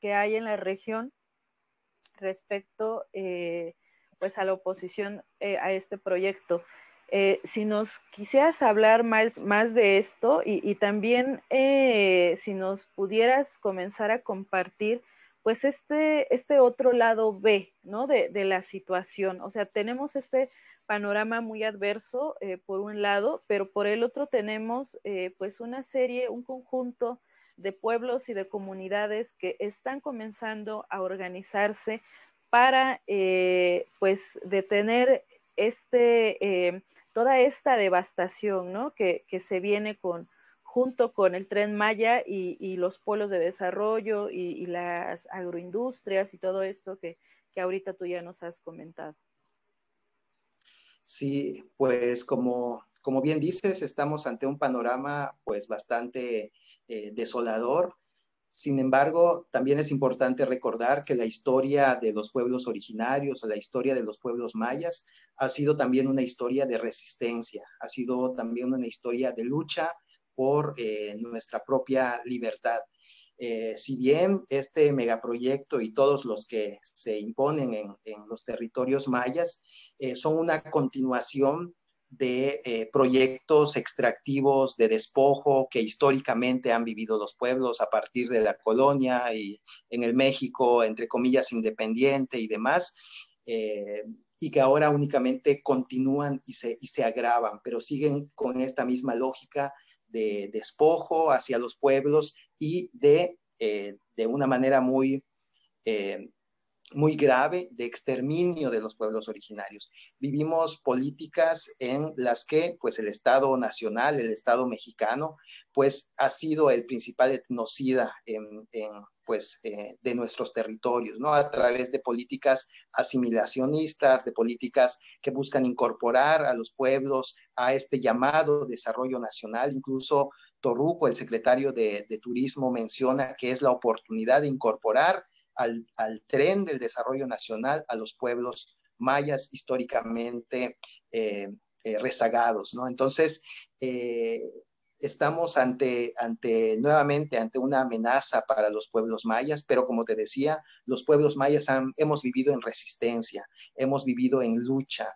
que hay en la región respecto pues a la oposición a este proyecto. Eh, si nos quisieras hablar más, más de esto y, también eh, si nos pudieras comenzar a compartir, pues este, este otro lado B, ¿no? De, la situación. O sea, tenemos este panorama muy adverso eh, por un lado, pero por el otro tenemos pues una serie, un conjunto de pueblos y de comunidades que están comenzando a organizarse para pues detener este toda esta devastación ¿no? que, se viene con, junto con el tren Maya y, los polos de desarrollo y, las agroindustrias y todo esto que, ahorita tú ya nos has comentado. Sí, pues como, como bien dices, estamos ante un panorama pues bastante eh, desolador. Sin embargo, también es importante recordar que la historia de los pueblos originarios o la historia de los pueblos mayas ha sido también una historia de resistencia, ha sido también una historia de lucha por eh, nuestra propia libertad. Eh, si bien este megaproyecto y todos los que se imponen en, los territorios mayas eh, son una continuación de eh, proyectos extractivos de despojo que históricamente han vivido los pueblos a partir de la colonia y en el México, entre comillas, independiente y demás, eh, y que ahora únicamente continúan y se, y se agravan, pero siguen con esta misma lógica de despojo hacia los pueblos y de, eh, de una manera muy muy grave de exterminio de los pueblos originarios. Vivimos políticas en las que pues el Estado nacional, el Estado mexicano, pues ha sido el principal etnocida en, pues, eh, de nuestros territorios, ¿no? A través de políticas asimilacionistas, de políticas que buscan incorporar a los pueblos a este llamado desarrollo nacional, incluso Torruco, el secretario de, de Turismo, menciona que es la oportunidad de incorporar al, tren del desarrollo nacional a los pueblos mayas históricamente eh, eh, rezagados, ¿no? Entonces, eh, estamos ante, ante, nuevamente, ante una amenaza para los pueblos mayas, pero como te decía, los pueblos mayas hemos vivido en resistencia, hemos vivido en lucha,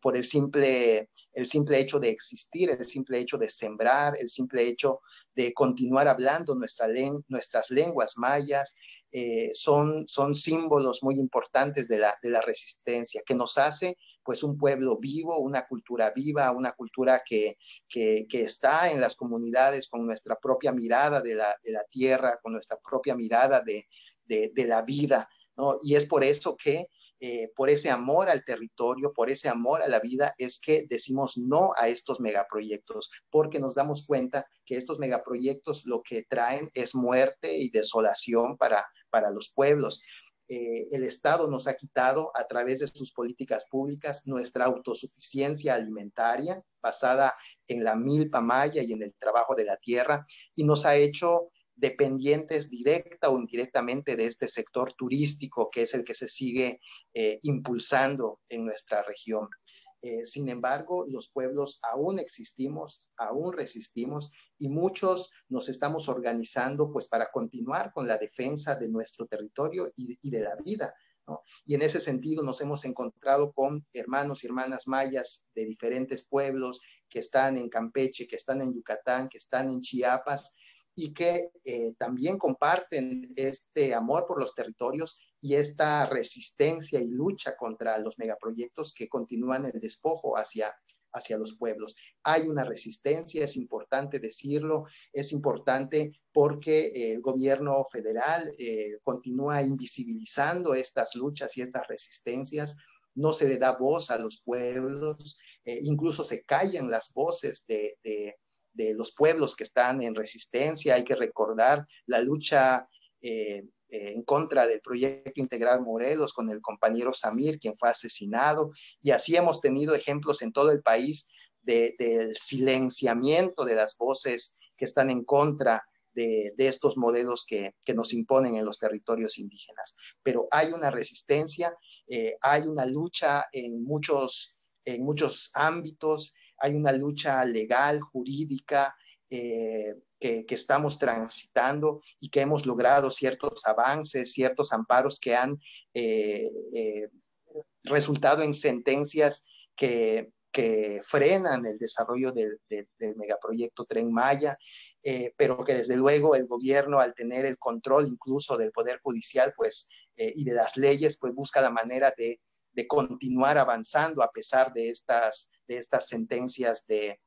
por el simple, el simple hecho de existir, el simple hecho de sembrar, el simple hecho de continuar hablando nuestra nuestras lenguas mayas, eh, son, son símbolos muy importantes de la, de la resistencia, que nos hace pues un pueblo vivo, una cultura viva, una cultura que, que, está en las comunidades con nuestra propia mirada de la, de la tierra, con nuestra propia mirada de, de, de la vida, ¿no? Y es por eso que eh, por ese amor al territorio, por ese amor a la vida, es que decimos no a estos megaproyectos, porque nos damos cuenta que estos megaproyectos lo que traen es muerte y desolación para, para los pueblos. Eh, el Estado nos ha quitado a través de sus políticas públicas nuestra autosuficiencia alimentaria basada en la milpa maya y en el trabajo de la tierra y nos ha hecho dependientes directa o indirectamente de este sector turístico que es el que se sigue eh, impulsando en nuestra región. Eh, sin embargo, los pueblos aún existimos, aún resistimos y muchos nos estamos organizando pues para continuar con la defensa de nuestro territorio y, de la vida. Y en ese sentido nos hemos encontrado con hermanos y hermanas mayas de diferentes pueblos que están en Campeche, que están en Yucatán, que están en Chiapas y que eh, también comparten este amor por los territorios y esta resistencia y lucha contra los megaproyectos que continúan el despojo hacia, hacia los pueblos. Hay una resistencia, es importante decirlo, es importante porque el gobierno federal eh, continúa invisibilizando estas luchas y estas resistencias, no se le da voz a los pueblos, eh, incluso se callan las voces de de los pueblos que están en resistencia. Hay que recordar la lucha eh, eh, en contra del proyecto Integral Morelos con el compañero Samir, quien fue asesinado. Y así hemos tenido ejemplos en todo el país del silenciamiento de las voces que están en contra de, estos modelos que, nos imponen en los territorios indígenas. Pero hay una resistencia, eh, hay una lucha en muchos, en muchos ámbitos hay una lucha legal, jurídica, eh, que, estamos transitando y que hemos logrado ciertos avances, ciertos amparos que han eh, eh, resultado en sentencias que, frenan el desarrollo del, megaproyecto Tren Maya, pero que desde luego el gobierno, al tener el control incluso del Poder Judicial pues, y de las leyes, pues busca la manera de de continuar avanzando a pesar de estas, de estas sentencias de,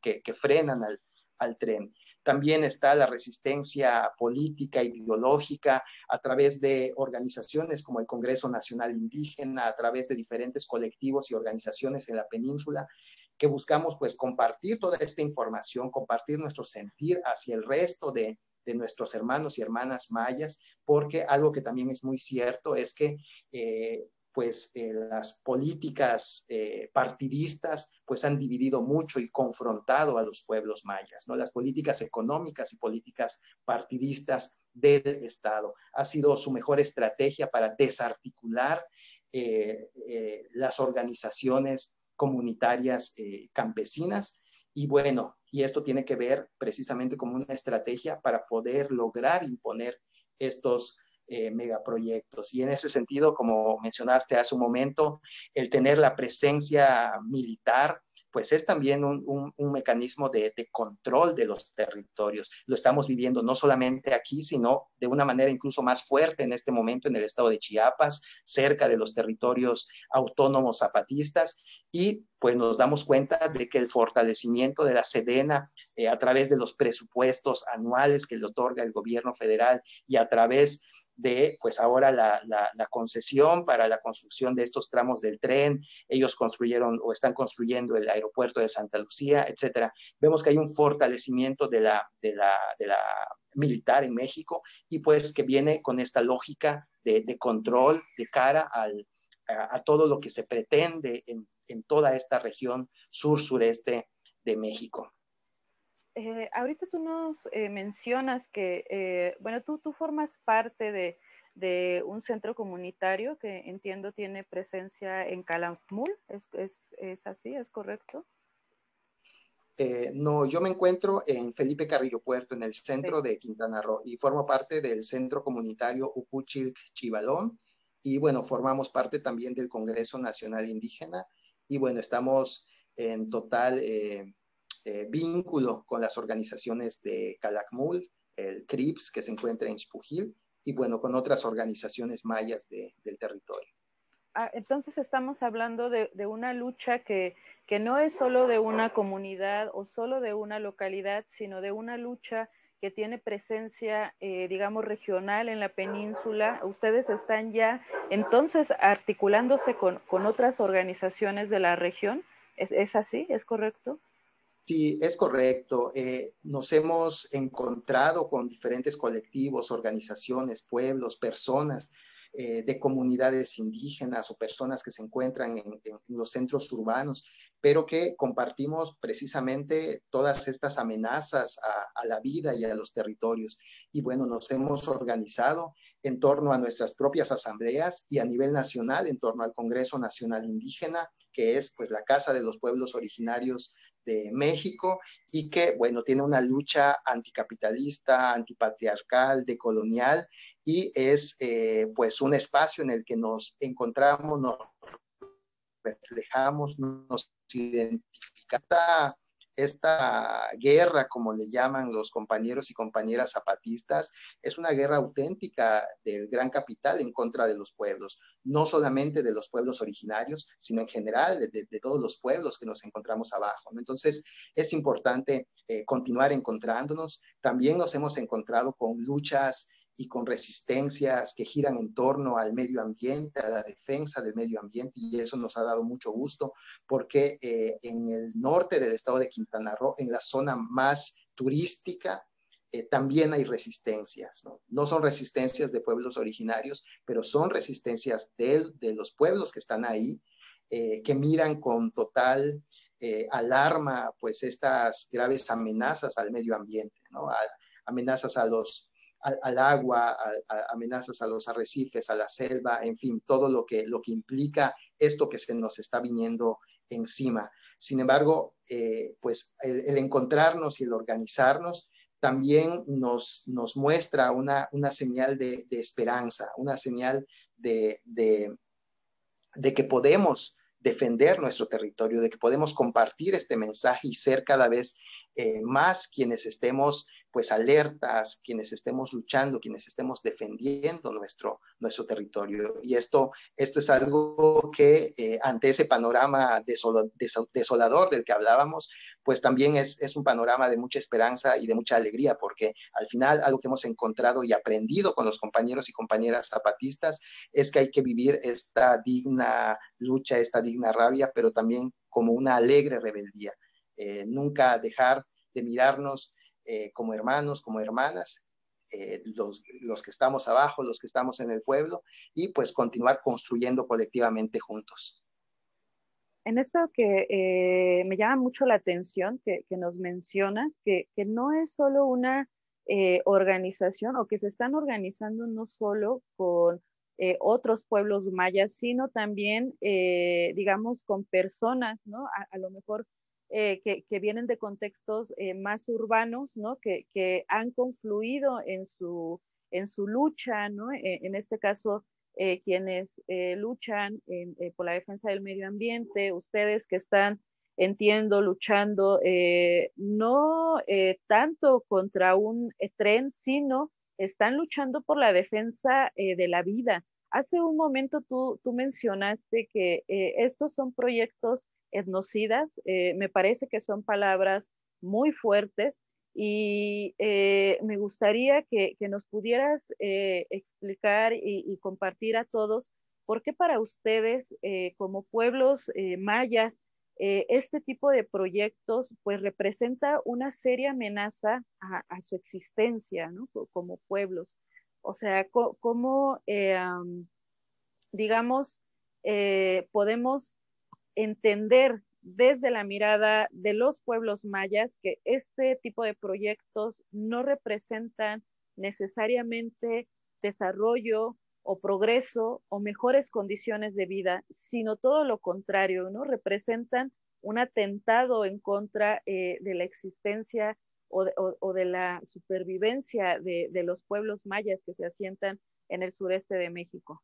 que, frenan al, al tren. También está la resistencia política, ideológica, a través de organizaciones como el Congreso Nacional Indígena, a través de diferentes colectivos y organizaciones en la península, que buscamos pues compartir toda esta información, compartir nuestro sentir hacia el resto de, de nuestros hermanos y hermanas mayas, porque algo que también es muy cierto es que eh, pues eh, las políticas eh, partidistas pues han dividido mucho y confrontado a los pueblos mayas, ¿no? Las políticas económicas y políticas partidistas del Estado ha sido su mejor estrategia para desarticular eh, las organizaciones comunitarias campesinas y bueno, y esto tiene que ver precisamente como una estrategia para poder lograr imponer estos eh, megaproyectos. Y en ese sentido, como mencionaste hace un momento, el tener la presencia militar pues es también un, mecanismo de, control de los territorios. Lo estamos viviendo no solamente aquí, sino de una manera incluso más fuerte en este momento en el estado de Chiapas, cerca de los territorios autónomos zapatistas, y pues nos damos cuenta de que el fortalecimiento de la Sedena eh, a través de los presupuestos anuales que le otorga el gobierno federal y a través de, pues ahora la, la, concesión para la construcción de estos tramos del tren. Ellos construyeron o están construyendo el aeropuerto de Santa Lucía, etcétera. Vemos que hay un fortalecimiento de la, de la, de la militar en México y pues que viene con esta lógica de, de control de cara al, a, todo lo que se pretende en, en toda esta región sur-sureste de México. Eh, ahorita tú nos eh, mencionas que, eh, bueno, tú, tú formas parte de, de, un centro comunitario que entiendo tiene presencia en Calakmul, ¿es, es, es así? ¿Es correcto? no, yo me encuentro en Felipe Carrillo Puerto, en el centro de Quintana Roo, y formo parte del centro comunitario Upuchil Chivalón, y bueno, formamos parte también del Congreso Nacional Indígena, y bueno, estamos en total eh, vínculo con las organizaciones de Calakmul, el CRIPS, que se encuentra en Xpujil, y bueno, con otras organizaciones mayas del territorio. Ah, entonces estamos hablando de, una lucha que, que, no es solo de una comunidad o solo de una localidad, sino de una lucha que tiene presencia, eh, digamos, regional en la península. Ustedes están ya entonces articulándose con, con otras organizaciones de la región. ¿Es, ¿Es, así? ¿Es correcto? Sí, es correcto. Eh, nos hemos encontrado con diferentes colectivos, organizaciones, pueblos, personas eh, de comunidades indígenas o personas que se encuentran en, los centros urbanos, pero que compartimos precisamente todas estas amenazas a, a la vida y a los territorios. Y bueno, nos hemos organizado en torno a nuestras propias asambleas y a nivel nacional en torno al Congreso Nacional Indígena, que es pues la casa de los pueblos originarios de México y que, bueno, tiene una lucha anticapitalista, antipatriarcal, decolonial y es eh, pues un espacio en el que nos encontramos, nos reflejamos, nos identificamos guerra, como le llaman los compañeros y compañeras zapatistas, es una guerra auténtica del gran capital en contra de los pueblos, no solamente de los pueblos originarios, sino en general de, todos los pueblos que nos encontramos abajo. Entonces, es importante eh, continuar encontrándonos. También nos hemos encontrado con luchas y con resistencias que giran en torno al medio ambiente, a la defensa del medio ambiente, y eso nos ha dado mucho gusto porque eh, en el norte del estado de Quintana Roo, en la zona más turística, eh, también hay resistencias, ¿no? ¿no? son resistencias de pueblos originarios, pero son resistencias de, de los pueblos que están ahí, eh, que miran con total alarma, pues, estas graves amenazas al medio ambiente, ¿no? amenazas a los al, agua, amenazas a los arrecifes, a la selva, en fin, todo lo que, lo que implica esto que se nos está viniendo encima. Sin embargo, eh, pues el, encontrarnos y el organizarnos también nos, nos muestra una, una señal de, esperanza, una señal de, de, que podemos defender nuestro territorio, de que podemos compartir este mensaje y ser cada vez eh, más quienes estemos pues alertas, quienes estemos luchando, quienes estemos defendiendo nuestro, nuestro territorio. Y esto, esto es algo que eh, ante ese panorama desolador del que hablábamos, pues también es, es, un panorama de mucha esperanza y de mucha alegría, porque al final algo que hemos encontrado y aprendido con los compañeros y compañeras zapatistas es que hay que vivir esta digna lucha, esta digna rabia, pero también como una alegre rebeldía. Eh, nunca dejar de mirarnos eh, como hermanos, como hermanas, eh, los, los, que estamos abajo, los que estamos en el pueblo, y pues continuar construyendo colectivamente juntos. En esto que eh, me llama mucho la atención que, que nos mencionas, que, que, no es solo una organización o que se están organizando no solo con otros pueblos mayas, sino también, digamos, con personas, ¿no? A, a lo mejor eh, que, vienen de contextos eh, más urbanos, ¿no? Que, que, han confluido en su, en su lucha, ¿no? E, en este caso, eh, quienes luchan por la defensa del medio ambiente, ustedes que están entiendo, luchando eh, no eh, tanto contra un tren, sino están luchando por la defensa de la vida. Hace un momento tú, tú mencionaste que estos son proyectos etnocidas, me parece que son palabras muy fuertes y me gustaría que, nos pudieras explicar y, compartir a todos por qué para ustedes como pueblos mayas eh, este tipo de proyectos pues representa una seria amenaza a, su existencia, ¿no? Como pueblos. O sea, cómo, eh, digamos, eh, podemos entender desde la mirada de los pueblos mayas que este tipo de proyectos no representan necesariamente desarrollo o progreso o mejores condiciones de vida, sino todo lo contrario, ¿no? Representan un atentado en contra eh, de la existencia o de, la supervivencia de, los pueblos mayas que se asientan en el sureste de México.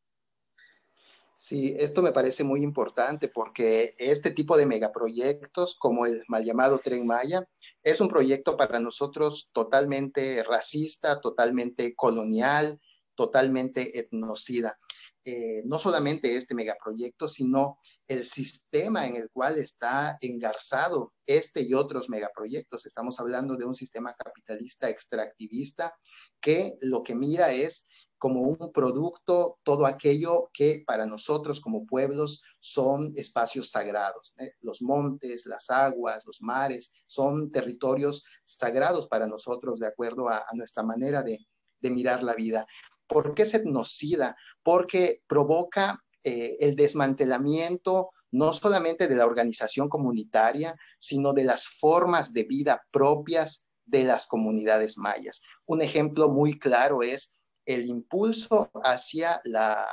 Sí, esto me parece muy importante porque este tipo de megaproyectos, como el mal llamado Tren Maya, es un proyecto para nosotros totalmente racista, totalmente colonial, totalmente etnocida. Eh, no solamente este megaproyecto, sino el sistema en el cual está engarzado este y otros megaproyectos. Estamos hablando de un sistema capitalista extractivista que lo que mira es como un producto todo aquello que para nosotros como pueblos son espacios sagrados. ¿eh? Los montes, las aguas, los mares son territorios sagrados para nosotros de acuerdo a, nuestra manera de, mirar la vida. ¿Por qué es etnocida? Porque provoca eh, el desmantelamiento no solamente de la organización comunitaria, sino de las formas de vida propias de las comunidades mayas. Un ejemplo muy claro es el impulso hacia, la,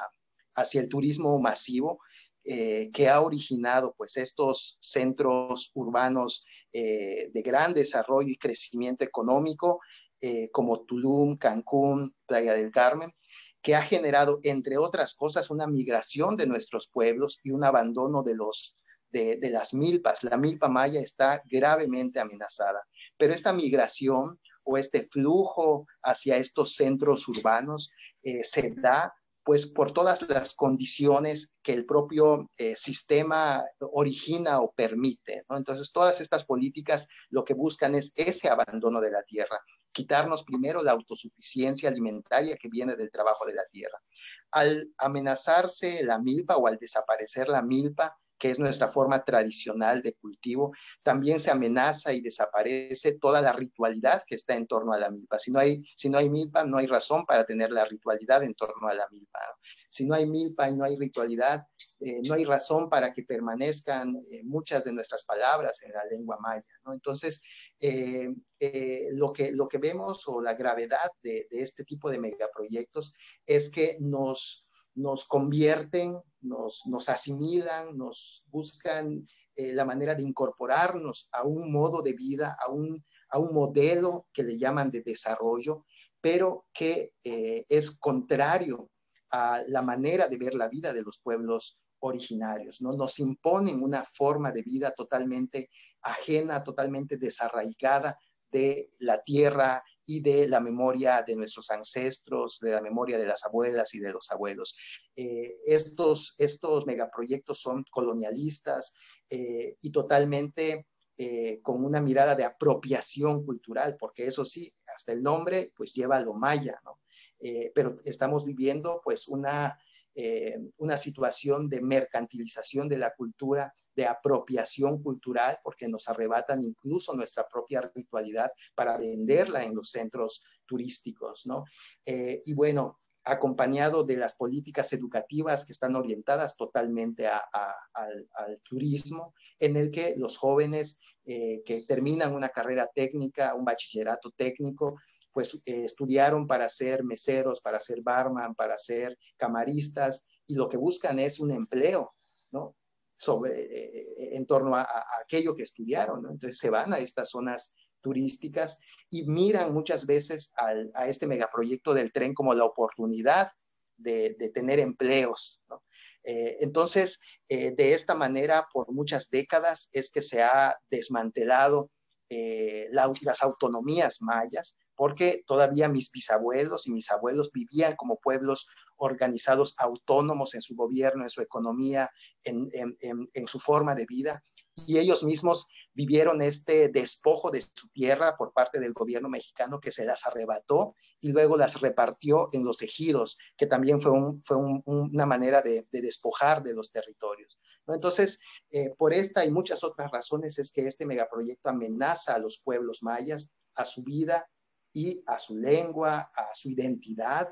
hacia el turismo masivo eh, que ha originado pues estos centros urbanos eh, de gran desarrollo y crecimiento económico eh, como Tulum, Cancún, Playa del Carmen, que ha generado, entre otras cosas, una migración de nuestros pueblos y un abandono de, los, de, las milpas. La milpa maya está gravemente amenazada, pero esta migración o este flujo hacia estos centros urbanos eh, se da pues por todas las condiciones que el propio eh, sistema origina o permite. Entonces, todas estas políticas lo que buscan es ese abandono de la tierra, quitarnos primero la autosuficiencia alimentaria que viene del trabajo de la tierra. Al amenazarse la milpa o al desaparecer la milpa, que es nuestra forma tradicional de cultivo, también se amenaza y desaparece toda la ritualidad que está en torno a la milpa. Si no hay, si no hay milpa, no hay razón para tener la ritualidad en torno a la milpa. Si no hay milpa y no hay ritualidad, eh, no hay razón para que permanezcan eh, muchas de nuestras palabras en la lengua maya. Entonces, eh, lo, que, lo que vemos o la gravedad de, de este tipo de megaproyectos es que nos nos convierten, nos, nos asimilan, nos buscan eh, la manera de incorporarnos a un modo de vida, a un, a un modelo que le llaman de desarrollo, pero que eh, es contrario a la manera de ver la vida de los pueblos originarios, ¿no? Nos imponen una forma de vida totalmente ajena, totalmente desarraigada de la tierra y de la memoria de nuestros ancestros, de la memoria de las abuelas y de los abuelos. Eh, estos, estos megaproyectos son colonialistas eh, y totalmente eh, con una mirada de apropiación cultural, porque eso sí, hasta el nombre pues lleva a lo maya, ¿no? pero estamos viviendo pues una una situación de mercantilización de la cultura, de apropiación cultural, porque nos arrebatan incluso nuestra propia ritualidad para venderla en los centros turísticos, ¿no? Eh, y bueno, acompañado de las políticas educativas que están orientadas totalmente al, turismo, en el que los jóvenes eh, que terminan una carrera técnica, un bachillerato técnico, pues eh, estudiaron para ser meseros, para ser barman, para ser camaristas, y lo que buscan es un empleo, ¿no? Sobre, eh, en torno a, aquello que estudiaron, ¿no? Entonces se van a estas zonas turísticas y miran muchas veces a este megaproyecto del tren como la oportunidad de, tener empleos. Eh, entonces, eh, de esta manera, por muchas décadas es que se ha desmantelado las autonomías mayas, porque todavía mis bisabuelos y mis abuelos vivían como pueblos organizados autónomos en su gobierno, en su economía, en, en su forma de vida y ellos mismos vivieron este despojo de su tierra por parte del gobierno mexicano que se las arrebató y luego las repartió en los ejidos, que también fue, fue una manera de, despojar de los territorios. Entonces, eh, por esta y muchas otras razones es que este megaproyecto amenaza a los pueblos mayas, a su vida y a su lengua, a su identidad,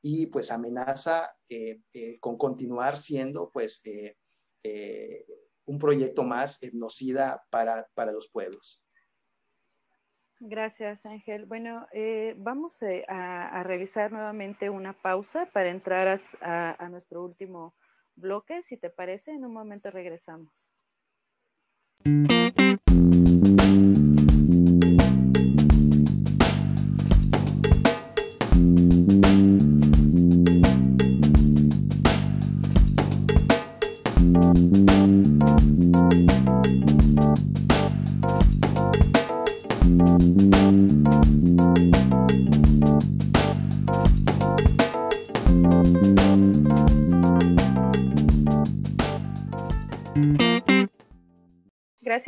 y pues amenaza eh, eh, con continuar siendo pues un proyecto más etnocida para, para los pueblos. Gracias, Ángel. Bueno, eh, vamos eh, a, revisar nuevamente una pausa para entrar a, a nuestro último bloque. Si te parece, en un momento regresamos.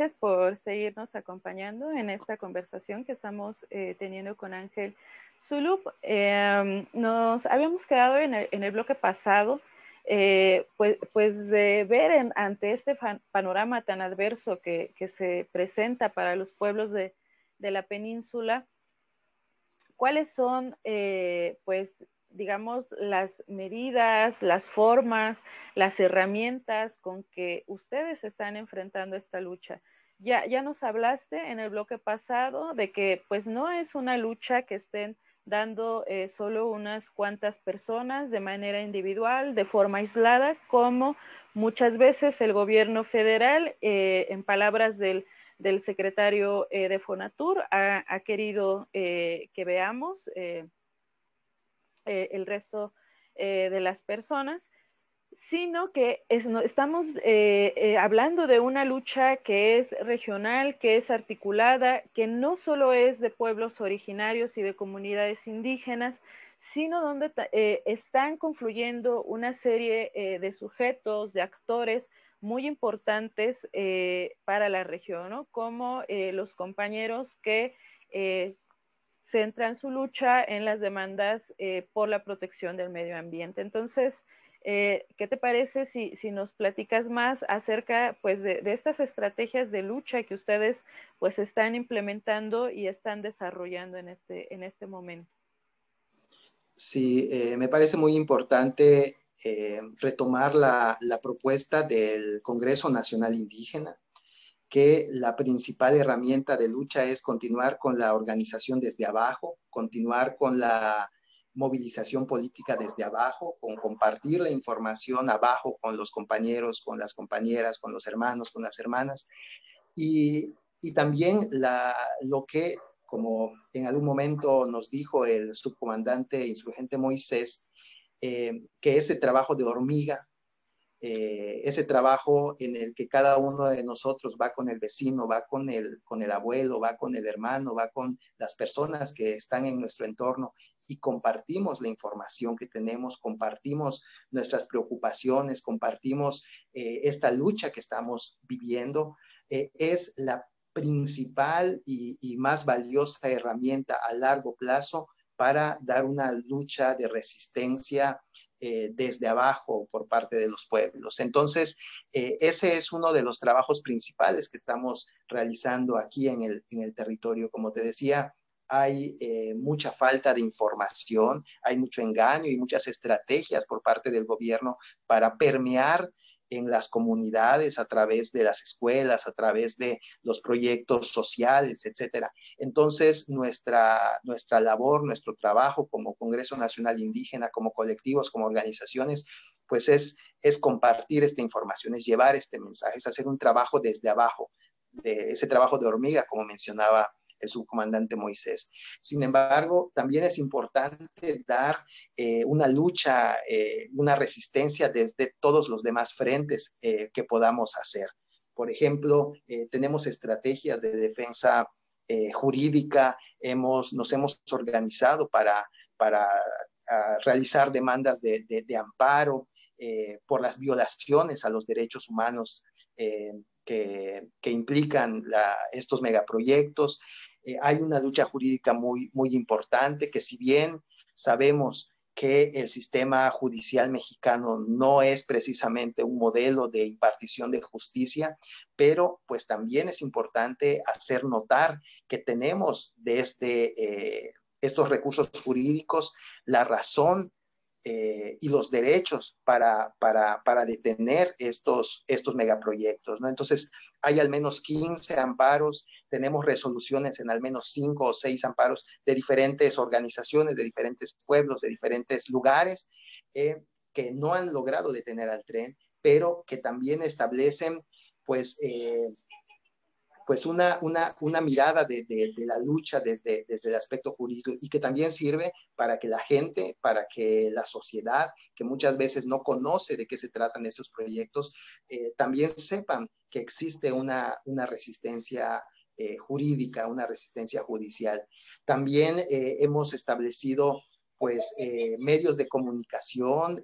Gracias por seguirnos acompañando en esta conversación que estamos eh, teniendo con Ángel Zulup. Em, nos habíamos quedado en el, bloque pasado, eh, pues, pues, de ver ante este panorama tan adverso que, se presenta para los pueblos de, la península, cuáles son, eh, pues, digamos, las medidas, las formas, las herramientas con que ustedes están enfrentando esta lucha. Ya, ya nos hablaste en el bloque pasado de que pues no es una lucha que estén dando eh, solo unas cuantas personas de manera individual, de forma aislada, como muchas veces el gobierno federal, eh, en palabras del, secretario eh, de Fonatur, ha querido que veamos eh, el resto eh, de las personas, sino que estamos eh, hablando de una lucha que es regional, que es articulada, que no solo es de pueblos originarios y de comunidades indígenas, sino donde están confluyendo una serie de sujetos, de actores muy importantes para la región, como los compañeros que centran su lucha en las demandas eh, por la protección del medio ambiente. Entonces, eh, ¿qué te parece si, nos platicas más acerca pues, de, estas estrategias de lucha que ustedes pues, están implementando y están desarrollando en este, en este momento? Sí, eh, me parece muy importante retomar la, la propuesta del Congreso Nacional Indígena que la principal herramienta de lucha es continuar con la organización desde abajo, continuar con la movilización política desde abajo, con compartir la información abajo con los compañeros, con las compañeras, con los hermanos, con las hermanas. Y, también lo que, como en algún momento nos dijo el subcomandante insurgente Moisés, eh, que ese trabajo de hormiga eh, ese trabajo en el que cada uno de nosotros va con el vecino, va con el, con el abuelo, va con el hermano, va con las personas que están en nuestro entorno y compartimos la información que tenemos, compartimos nuestras preocupaciones, compartimos eh, esta lucha que estamos viviendo, eh, es la principal y, y más valiosa herramienta a largo plazo para dar una lucha de resistencia eh, desde abajo por parte de los pueblos. Entonces, eh, ese es uno de los trabajos principales que estamos realizando aquí en el, en el territorio. Como te decía, hay eh, mucha falta de información, hay mucho engaño y muchas estrategias por parte del gobierno para permear en las comunidades, a través de las escuelas, a través de los proyectos sociales, etcétera. Entonces, nuestra, nuestra labor, nuestro trabajo como Congreso Nacional Indígena, como colectivos, como organizaciones, pues es, es compartir esta información, es llevar este mensaje, es hacer un trabajo desde abajo, de ese trabajo de hormiga, como mencionaba el subcomandante Moisés. Sin embargo, también es importante dar eh, una lucha, eh, una resistencia desde todos los demás frentes que podamos hacer. Por ejemplo, tenemos estrategias de defensa jurídica, hemos, nos hemos organizado para, para realizar demandas de, amparo por las violaciones a los derechos humanos que, implican estos megaproyectos. Eh, hay una lucha jurídica muy, muy importante que si bien sabemos que el sistema judicial mexicano no es precisamente un modelo de impartición de justicia, pero pues también es importante hacer notar que tenemos de este, eh, estos recursos jurídicos la razón eh, y los derechos para, para, para, detener estos, estos megaproyectos. ¿no? Entonces, hay al menos 15 amparos, tenemos resoluciones en al menos 5 o 6 amparos de diferentes organizaciones, de diferentes pueblos, de diferentes lugares, eh, que no han logrado detener al tren, pero que también establecen pues eh, pues una, una, una mirada de, de, la lucha desde, desde el aspecto jurídico y que también sirve para que la gente, para que la sociedad, que muchas veces no conoce de qué se tratan esos proyectos, eh, también sepan que existe una, una resistencia eh, jurídica, una resistencia judicial. También eh, hemos establecido pues medios de comunicación,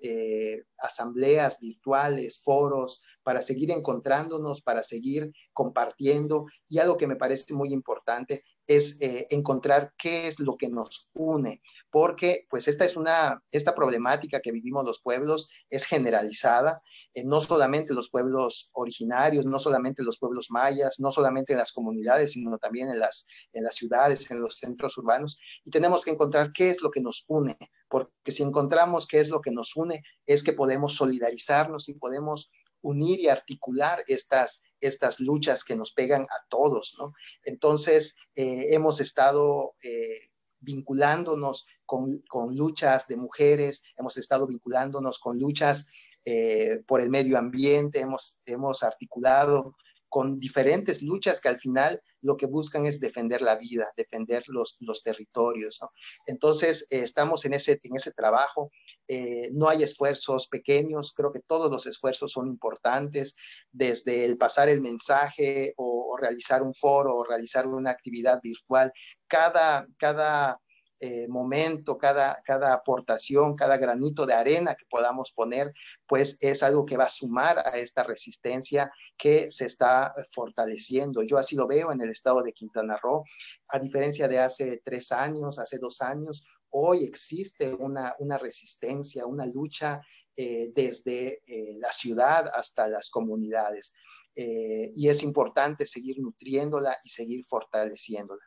asambleas virtuales, foros, para seguir encontrándonos, para seguir compartiendo. Y algo que me parece muy importante es eh, encontrar qué es lo que nos une, porque pues esta es una, esta problemática que vivimos los pueblos es generalizada, eh, no solamente los pueblos originarios, no solamente los pueblos mayas, no solamente en las comunidades, sino también en las, en las ciudades, en los centros urbanos, y tenemos que encontrar qué es lo que nos une, porque si encontramos qué es lo que nos une, es que podemos solidarizarnos y podemos unir y articular estas, estas luchas que nos pegan a todos, ¿no? Entonces, eh, hemos estado eh, vinculándonos con, luchas de mujeres, hemos estado vinculándonos con luchas eh, por el medio ambiente, hemos, hemos articulado con diferentes luchas que al final lo que buscan es defender la vida, defender los, los territorios. Entonces, eh, estamos en ese, en ese trabajo. Eh, no hay esfuerzos pequeños, creo que todos los esfuerzos son importantes, desde el pasar el mensaje o, o realizar un foro o realizar una actividad virtual. Cada, cada eh, momento, cada, cada aportación, cada granito de arena que podamos poner, pues es algo que va a sumar a esta resistencia que se está fortaleciendo. Yo así lo veo en el estado de Quintana Roo, a diferencia de hace tres años, hace dos años, hoy existe una, una resistencia, una lucha eh, desde eh, la ciudad hasta las comunidades. y es importante seguir nutriéndola y seguir fortaleciéndola.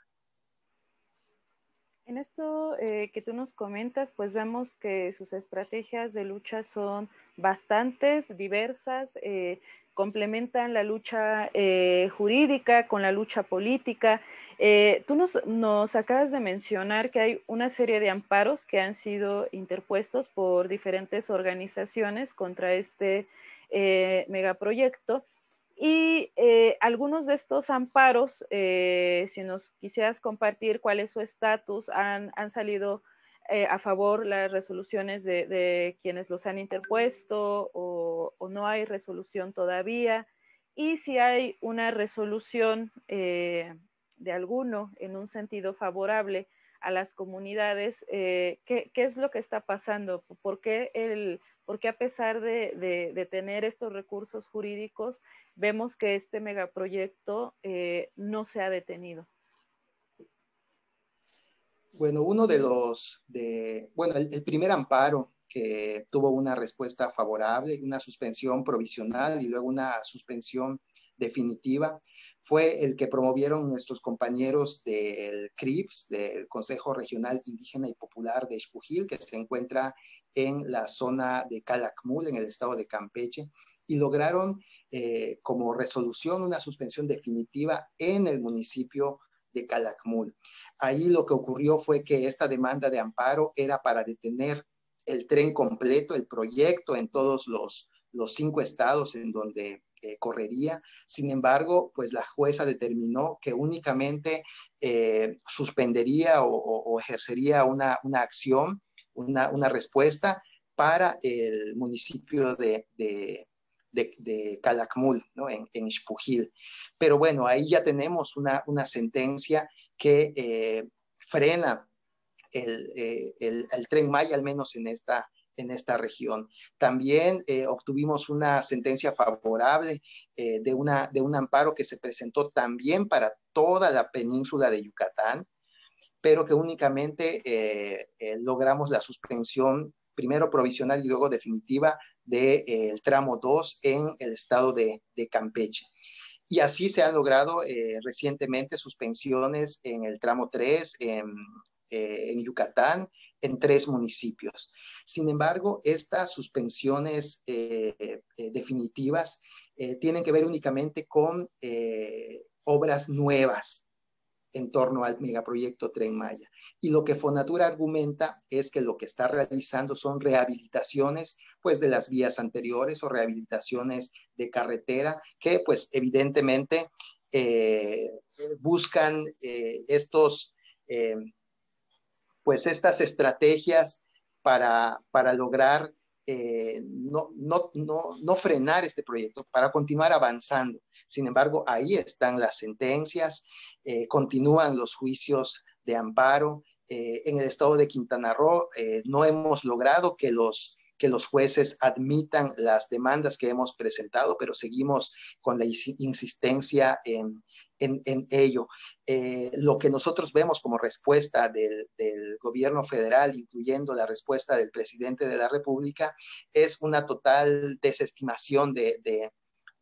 En esto eh, que tú nos comentas, pues vemos que sus estrategias de lucha son bastantes, diversas, eh, complementan la lucha eh, jurídica con la lucha política. tú nos, nos, acabas de mencionar que hay una serie de amparos que han sido interpuestos por diferentes organizaciones contra este megaproyecto. Y eh, algunos de estos amparos, eh, si nos quisieras compartir cuál es su estatus, han, han, salido eh, a favor las resoluciones de, de, quienes los han interpuesto o, o, no hay resolución todavía. Y si hay una resolución de alguno en un sentido favorable a las comunidades, ¿qué, ¿qué, es lo que está pasando? ¿Por qué el porque a pesar de, tener estos recursos jurídicos, vemos que este megaproyecto eh, no se ha detenido. Bueno, uno de los, bueno, el, primer amparo que tuvo una respuesta favorable, una suspensión provisional y luego una suspensión definitiva, fue el que promovieron nuestros compañeros del CRIPS, del Consejo Regional Indígena y Popular de Xpujil, que se encuentra en la zona de Calakmul, en el estado de Campeche, y lograron eh, como resolución una suspensión definitiva en el municipio de Calakmul. Ahí lo que ocurrió fue que esta demanda de amparo era para detener el tren completo, el proyecto en todos los, los cinco estados en donde correría. Sin embargo, pues la jueza determinó que únicamente suspendería o, ejercería una, acción, una, respuesta para el municipio de, de, Calakmul, ¿no? en, en Pero bueno, ahí ya tenemos una, una sentencia que eh, frena el, eh, el, el, tren Maya, al menos en esta, en esta región. También eh, obtuvimos una sentencia favorable de, una, de un amparo que se presentó también para toda la península de Yucatán, pero que únicamente logramos la suspensión primero provisional y luego definitiva del de, tramo 2 en el estado de, de Campeche. Y así se han logrado eh, recientemente suspensiones en el tramo 3, eh, en, Yucatán, en tres municipios. Sin embargo, estas suspensiones eh, definitivas tienen que ver únicamente con obras nuevas, en torno al megaproyecto Tren Maya. Y lo que Fonatura argumenta es que lo que está realizando son rehabilitaciones pues de las vías anteriores o rehabilitaciones de carretera que pues evidentemente eh, buscan eh, estos eh, pues estas estrategias para, para lograr no, no, no, no frenar este proyecto, para continuar avanzando. Sin embargo, ahí están las sentencias, eh, continúan los juicios de amparo. Eh, en el estado de Quintana Roo eh, no hemos logrado que los, que los jueces admitan las demandas que hemos presentado, pero seguimos con la insistencia en, en, ello. lo que nosotros vemos como respuesta del, gobierno federal, incluyendo la respuesta del presidente de la República, es una total desestimación de, de,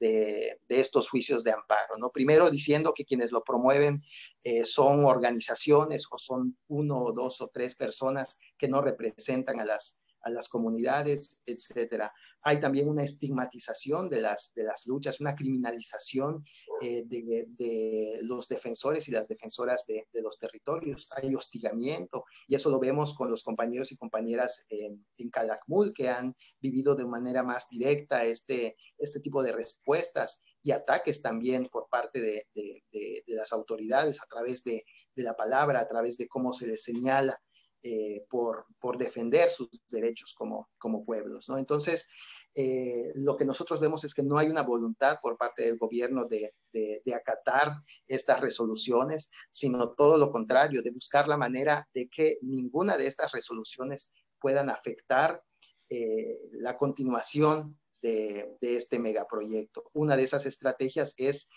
estos juicios de amparo. ¿no? Primero diciendo que quienes lo promueven eh, son organizaciones o son uno o dos o tres personas que no representan a las, a las comunidades, etcétera. Hay también una estigmatización de las, de las luchas, una criminalización eh, de, los defensores y las defensoras de, los territorios. Hay hostigamiento y eso lo vemos con los compañeros y compañeras en, en Calakmul que han vivido de manera más directa este, este tipo de respuestas y ataques también por parte de, las autoridades a través de, la palabra, a través de cómo se les señala eh, por, defender sus derechos como, como pueblos. ¿no? Entonces, eh, lo que nosotros vemos es que no hay una voluntad por parte del gobierno de, de, acatar estas resoluciones, sino todo lo contrario, de buscar la manera de que ninguna de estas resoluciones puedan afectar eh, la continuación de, de, este megaproyecto. Una de esas estrategias es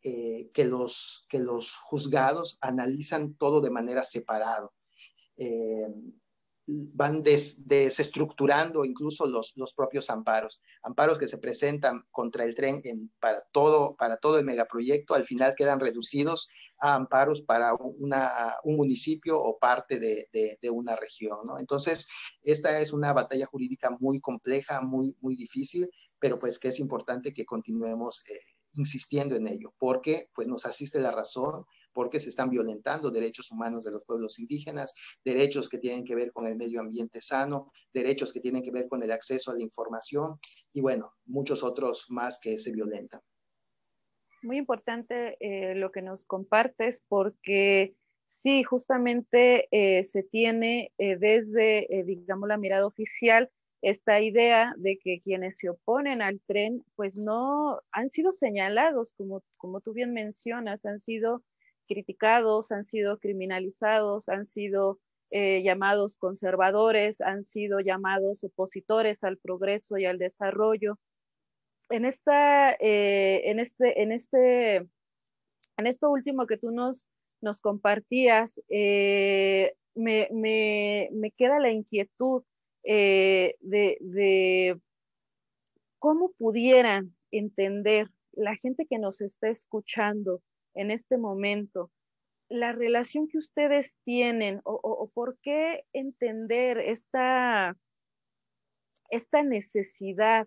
que, los, que los juzgados analizan todo de manera separada eh, van desestructurando incluso los, los, propios amparos. Amparos que se presentan contra el tren en, para, todo, para todo el megaproyecto, al final quedan reducidos a amparos para una, un municipio o parte de, de, una región. ¿no? Entonces, esta es una batalla jurídica muy compleja, muy, muy difícil, pero pues que es importante que continuemos eh, insistiendo en ello, porque pues nos asiste la razón, porque se están violentando derechos humanos de los pueblos indígenas, derechos que tienen que ver con el medio ambiente sano, derechos que tienen que ver con el acceso a la información y bueno, muchos otros más que se violentan. Muy importante eh, lo que nos compartes porque sí, justamente eh, se tiene eh, desde, digamos, la mirada oficial esta idea de que quienes se oponen al tren, pues no han sido señalados, como, como tú bien mencionas, han sido criticados, han sido criminalizados, han sido eh, llamados conservadores, han sido llamados opositores al progreso y al desarrollo. En, esta, eh, en, este, en, este, en esto último que tú nos, nos compartías, eh, me, me, me, queda la inquietud de, de cómo pudieran entender la gente que nos está escuchando en este momento, la relación que ustedes tienen o, por qué entender esta, esta necesidad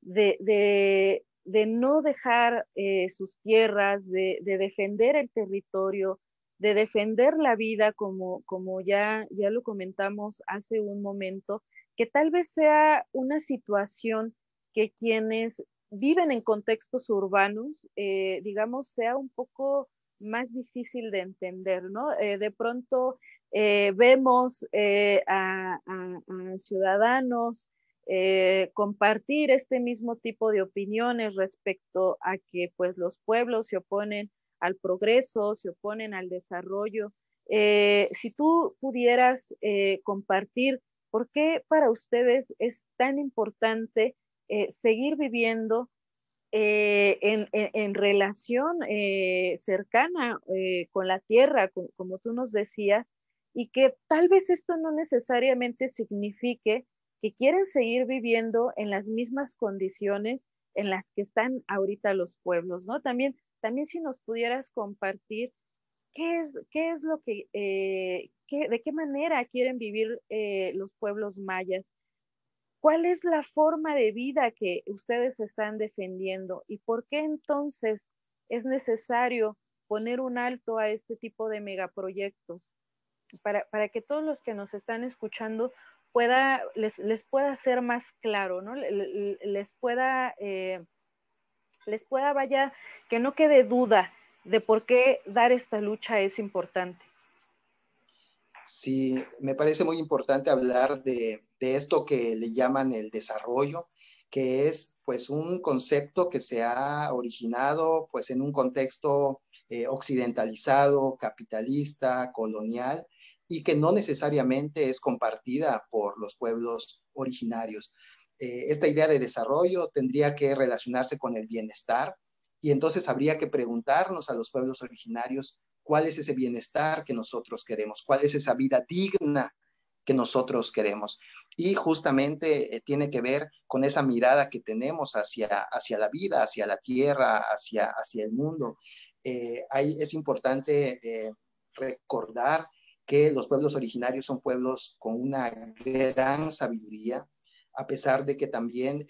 de, no dejar eh, sus tierras, de, defender el territorio, de defender la vida, como, como ya, ya lo comentamos hace un momento, que tal vez sea una situación que quienes viven en contextos urbanos, eh, digamos, sea un poco más difícil de entender, ¿no? Eh, de pronto vemos a, ciudadanos compartir este mismo tipo de opiniones respecto a que pues los pueblos se oponen al progreso, se oponen al desarrollo. si tú pudieras compartir por qué para ustedes es tan importante eh, seguir viviendo eh, en, relación eh, cercana con la tierra, como tú nos decías, y que tal vez esto no necesariamente signifique que quieren seguir viviendo en las mismas condiciones en las que están ahorita los pueblos, ¿no? También, también si nos pudieras compartir qué es, qué es lo que, de qué manera quieren vivir los pueblos mayas, ¿Cuál es la forma de vida que ustedes están defendiendo y por qué entonces es necesario poner un alto a este tipo de megaproyectos? Para, para que todos los que nos están escuchando pueda, les, les pueda ser más claro, ¿no? Les pueda, eh, les pueda, vaya, que no quede duda de por qué dar esta lucha es importante. Sí, me parece muy importante hablar de, esto que le llaman el desarrollo, que es pues un concepto que se ha originado pues en un contexto eh, occidentalizado, capitalista, colonial, y que no necesariamente es compartida por los pueblos originarios. Eh, esta idea de desarrollo tendría que relacionarse con el bienestar y entonces habría que preguntarnos a los pueblos originarios cuál es ese bienestar que nosotros queremos, cuál es esa vida digna que nosotros queremos. Y justamente eh, tiene que ver con esa mirada que tenemos hacia, hacia la vida, hacia la tierra, hacia, hacia el mundo. Eh, ahí es importante eh, recordar que los pueblos originarios son pueblos con una gran sabiduría, a pesar de que también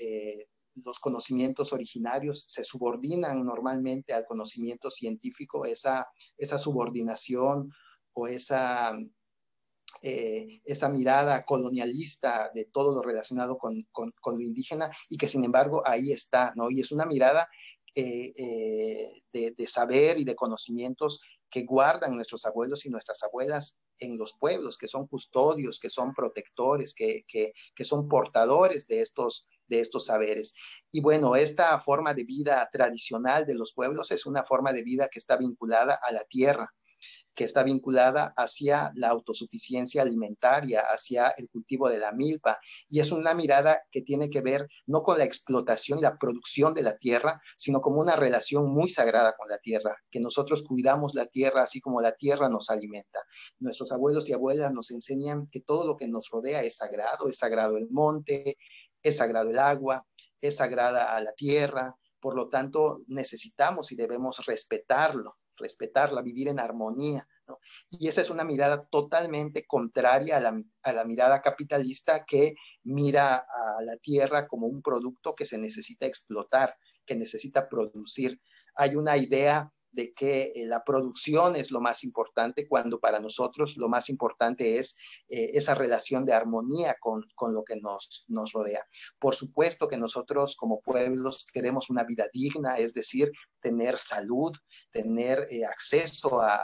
los conocimientos originarios se subordinan normalmente al conocimiento científico, esa, esa subordinación o esa, eh, esa mirada colonialista de todo lo relacionado con, lo indígena y que sin embargo ahí está, ¿no? Y es una mirada eh, de, de, saber y de conocimientos que guardan nuestros abuelos y nuestras abuelas en los pueblos, que son custodios, que son protectores, que, que, son portadores de estos, de estos saberes. Y bueno, esta forma de vida tradicional de los pueblos es una forma de vida que está vinculada a la tierra, que está vinculada hacia la autosuficiencia alimentaria, hacia el cultivo de la milpa. Y es una mirada que tiene que ver no con la explotación y la producción de la tierra, sino como una relación muy sagrada con la tierra, que nosotros cuidamos la tierra así como la tierra nos alimenta. Nuestros abuelos y abuelas nos enseñan que todo lo que nos rodea es sagrado, es sagrado el monte, es sagrado el agua, es sagrada a la tierra, por lo tanto necesitamos y debemos respetarlo respetarla, vivir en armonía. Y esa es una mirada totalmente contraria a la, a la, mirada capitalista que mira a la tierra como un producto que se necesita explotar, que necesita producir. Hay una idea de que eh, la producción es lo más importante, cuando para nosotros lo más importante es eh, esa relación de armonía con, con, lo que nos, nos rodea. Por supuesto que nosotros como pueblos queremos una vida digna, es decir, tener salud, tener eh, acceso a,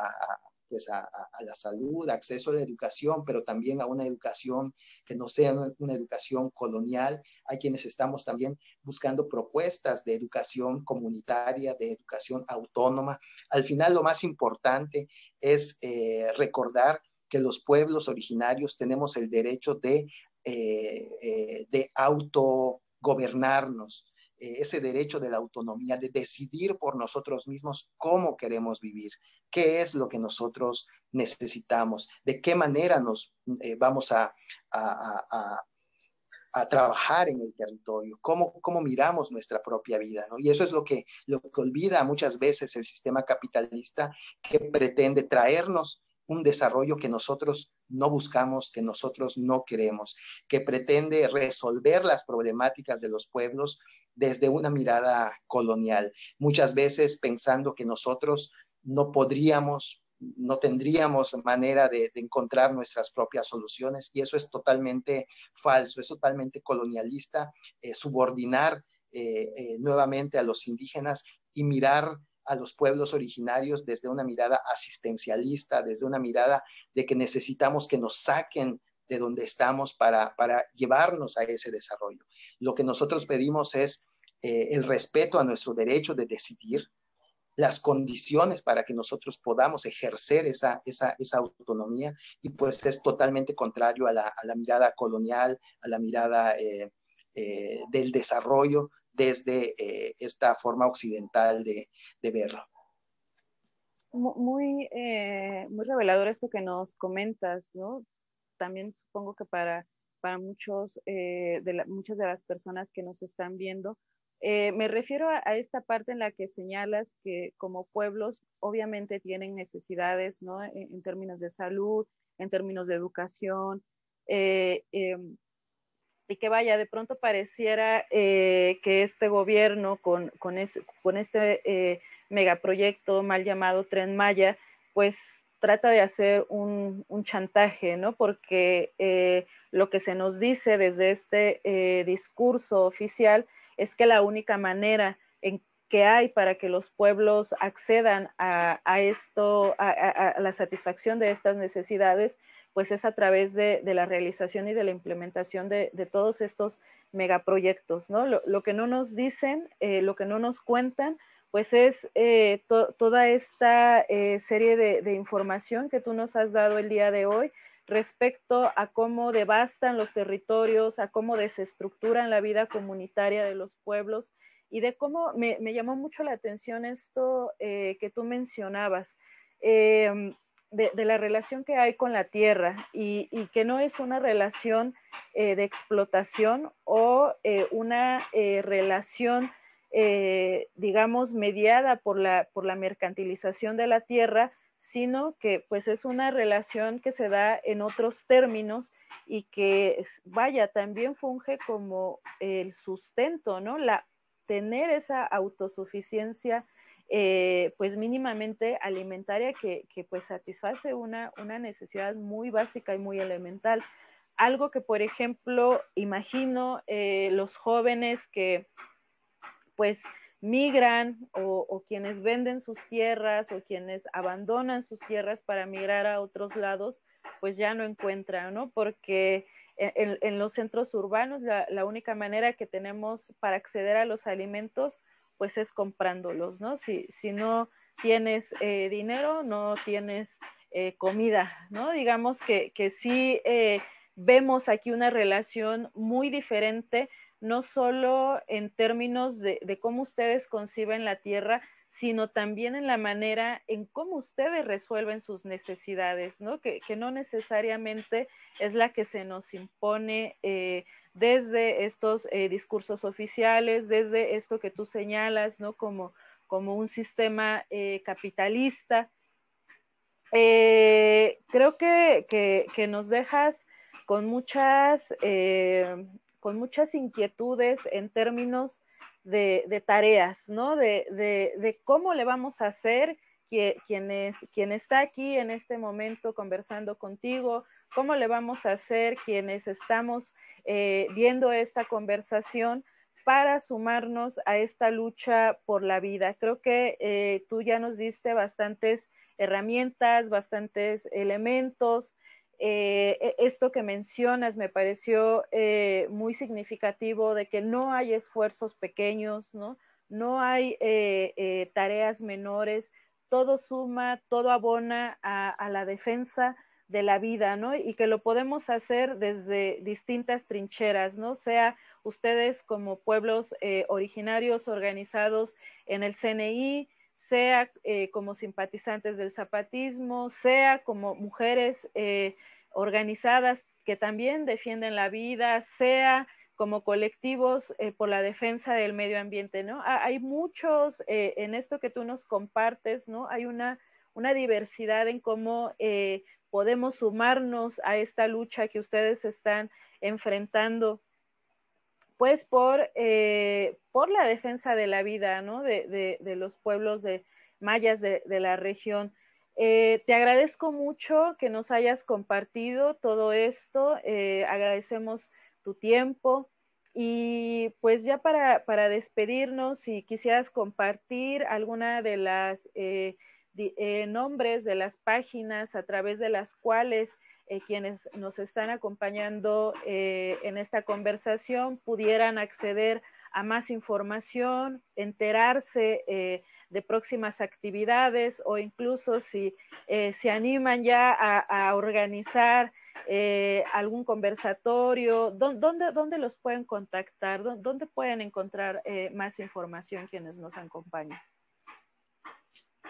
pues a, la salud, acceso a la educación, pero también a una educación que no sea una, educación colonial. Hay quienes estamos también buscando propuestas de educación comunitaria, de educación autónoma. Al final, lo más importante es eh, recordar que los pueblos originarios tenemos el derecho de, eh, eh, de autogobernarnos, ese derecho de la autonomía, de decidir por nosotros mismos cómo queremos vivir qué es lo que nosotros necesitamos, de qué manera nos eh, vamos a, trabajar en el territorio, cómo, cómo miramos nuestra propia vida. Y eso es lo que, lo que olvida muchas veces el sistema capitalista que pretende traernos un desarrollo que nosotros no buscamos, que nosotros no queremos, que pretende resolver las problemáticas de los pueblos desde una mirada colonial, muchas veces pensando que nosotros no podríamos, no tendríamos manera de, encontrar nuestras propias soluciones y eso es totalmente falso, es totalmente colonialista, eh, subordinar nuevamente a los indígenas y mirar a los pueblos originarios desde una mirada asistencialista, desde una mirada de que necesitamos que nos saquen de donde estamos para, para llevarnos a ese desarrollo. Lo que nosotros pedimos es eh, el respeto a nuestro derecho de decidir, las condiciones para que nosotros podamos ejercer esa, esa, esa autonomía y pues es totalmente contrario a la, a la mirada colonial, a la mirada eh, eh, del desarrollo desde esta forma occidental de, de verlo. Muy, muy revelador esto que nos comentas, ¿no? También supongo que para, para muchos, de muchas de las personas que nos están viendo, eh, me refiero a, esta parte en la que señalas que como pueblos obviamente tienen necesidades, ¿no? En, términos de salud, en términos de educación, eh, em, y que vaya, de pronto pareciera eh, que este gobierno con, con, este megaproyecto mal llamado Tren Maya, pues trata de hacer un, un chantaje, ¿no? Porque lo que se nos dice desde este discurso oficial es que la única manera en que hay para que los pueblos accedan a, esto, a, la satisfacción de estas necesidades, pues es a través de, la realización y de la implementación de, todos estos megaproyectos. Lo, que no nos dicen, eh, lo que no nos cuentan, pues es eh, toda esta eh, serie de, información que tú nos has dado el día de hoy respecto a cómo devastan los territorios, a cómo desestructuran la vida comunitaria de los pueblos y de cómo me, llamó mucho la atención esto que tú mencionabas, de, la relación que hay con la tierra y, que no es una relación eh, de explotación o eh, una relación, digamos, mediada por la, por la mercantilización de la tierra, sino que pues es una relación que se da en otros términos y que vaya, también funge como el sustento, ¿no? La, tener esa autosuficiencia eh, pues mínimamente alimentaria que, pues satisface una, una necesidad muy básica y muy elemental. Algo que, por ejemplo, imagino eh, los jóvenes que pues migran o, quienes venden sus tierras o quienes abandonan sus tierras para migrar a otros lados, pues ya no encuentran, ¿no? Porque en, los centros urbanos la, única manera que tenemos para acceder a los alimentos, pues es comprándolos, ¿no? Si, si no tienes eh, dinero, no tienes eh, comida, ¿no? Digamos que, que sí eh, vemos aquí una relación muy diferente no solo en términos de, cómo ustedes conciben la tierra, sino también en la manera en cómo ustedes resuelven sus necesidades, ¿no? Que, no necesariamente es la que se nos impone desde estos eh, discursos oficiales, desde esto que tú señalas, ¿no? Como, como un sistema eh, capitalista. creo que, que, nos dejas con muchas con muchas inquietudes en términos de, tareas, ¿no? De, cómo le vamos a hacer quien, es, quien está aquí en este momento conversando contigo, cómo le vamos a hacer quienes estamos eh, viendo esta conversación para sumarnos a esta lucha por la vida. Creo que eh, tú ya nos diste bastantes herramientas, bastantes elementos, eh, e, esto que mencionas me pareció muy significativo de que no hay esfuerzos pequeños, ¿no? No hay tareas menores, todo suma, todo abona a, la defensa de la vida, ¿no? Y que lo podemos hacer desde distintas trincheras, ¿no? Sea ustedes como pueblos originarios organizados en el CNI, sea eh, como simpatizantes del zapatismo, sea como mujeres eh, organizadas que también defienden la vida, sea como colectivos eh, por la defensa del medio ambiente, ¿no? Hay muchos en esto que tú nos compartes, ¿no? Hay una, una diversidad en cómo podemos sumarnos a esta lucha que ustedes están enfrentando pues por, eh, por la defensa de la vida, ¿no? De, los pueblos de mayas de, la región. Eh, te agradezco mucho que nos hayas compartido todo esto, eh, agradecemos tu tiempo. y pues ya para, para, despedirnos, si quisieras compartir alguna de las eh, eh, nombres de las páginas a través de las cuales eh, quienes nos están acompañando en esta conversación pudieran acceder a más información, enterarse de próximas actividades o incluso si se animan ya a organizar eh, algún conversatorio, ¿dónde, ¿dónde, los pueden contactar? ¿Dónde pueden encontrar eh, más información quienes nos acompañan?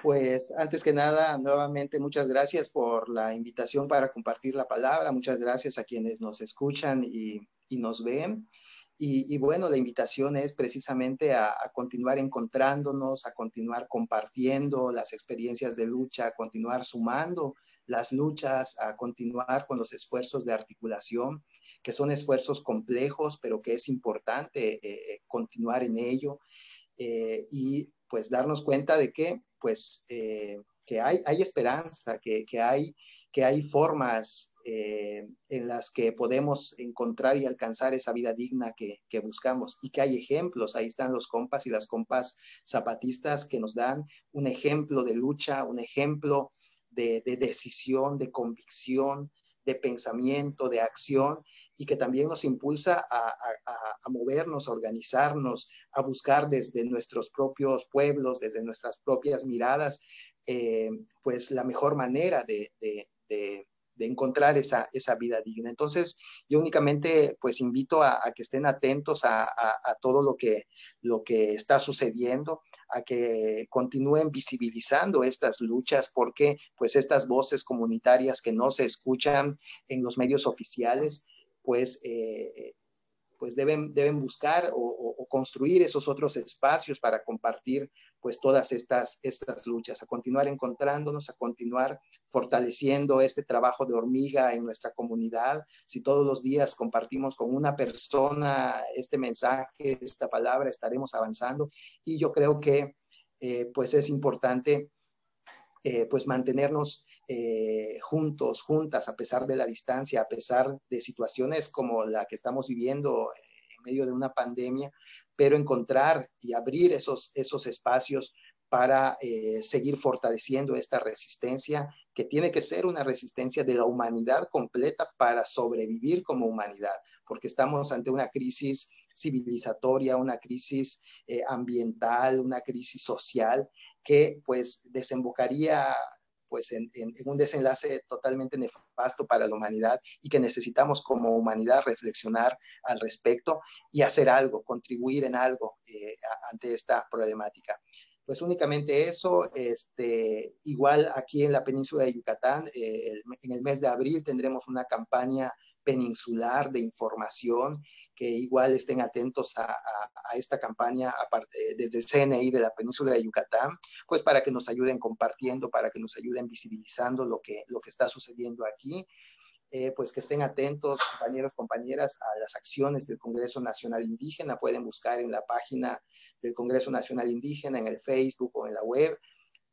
Pues antes que nada, nuevamente muchas gracias por la invitación para compartir la palabra. Muchas gracias a quienes nos escuchan y, nos ven. Y, bueno, la invitación es precisamente a, a, continuar encontrándonos, a continuar compartiendo las experiencias de lucha, a continuar sumando las luchas, a continuar con los esfuerzos de articulación, que son esfuerzos complejos, pero que es importante eh, eh, continuar en ello eh, y pues darnos cuenta de que pues que hay, hay esperanza, que, que, hay, que hay formas en las que podemos encontrar y alcanzar esa vida digna que, que, buscamos. Y que hay ejemplos, ahí están los compas y las compas zapatistas que nos dan un ejemplo de lucha, un ejemplo de, decisión, de convicción, de pensamiento, de acción y que también nos impulsa a, movernos, a organizarnos, a buscar desde nuestros propios pueblos, desde nuestras propias miradas, eh, pues la mejor manera de, de encontrar esa, esa vida digna. Entonces, yo únicamente pues invito a, que estén atentos a, todo lo que, lo que está sucediendo, a que continúen visibilizando estas luchas, porque pues estas voces comunitarias que no se escuchan en los medios oficiales, pues eh, pues deben, deben buscar o, construir esos otros espacios para compartir pues todas estas, estas luchas, a continuar encontrándonos, a continuar fortaleciendo este trabajo de hormiga en nuestra comunidad. Si todos los días compartimos con una persona este mensaje, esta palabra, estaremos avanzando. Y yo creo que eh, pues es importante eh, pues mantenernos eh, juntos, juntas, a pesar de la distancia, a pesar de situaciones como la que estamos viviendo en medio de una pandemia, pero encontrar y abrir esos, esos espacios para eh, seguir fortaleciendo esta resistencia, que tiene que ser una resistencia de la humanidad completa para sobrevivir como humanidad, porque estamos ante una crisis civilizatoria, una crisis eh, ambiental, una crisis social que pues desembocaría pues en, un desenlace totalmente nefasto para la humanidad y que necesitamos como humanidad reflexionar al respecto y hacer algo, contribuir en algo eh, ante esta problemática. Pues únicamente eso, este, igual aquí en la península de Yucatán, eh, en el mes de abril tendremos una campaña peninsular de información que igual estén atentos a, esta campaña desde el CNI de la península de Yucatán, pues para que nos ayuden compartiendo, para que nos ayuden visibilizando lo que, lo que está sucediendo aquí. Eh, pues que estén atentos, compañeros, compañeras, a las acciones del Congreso Nacional Indígena. Pueden buscar en la página del Congreso Nacional Indígena, en el Facebook o en la web,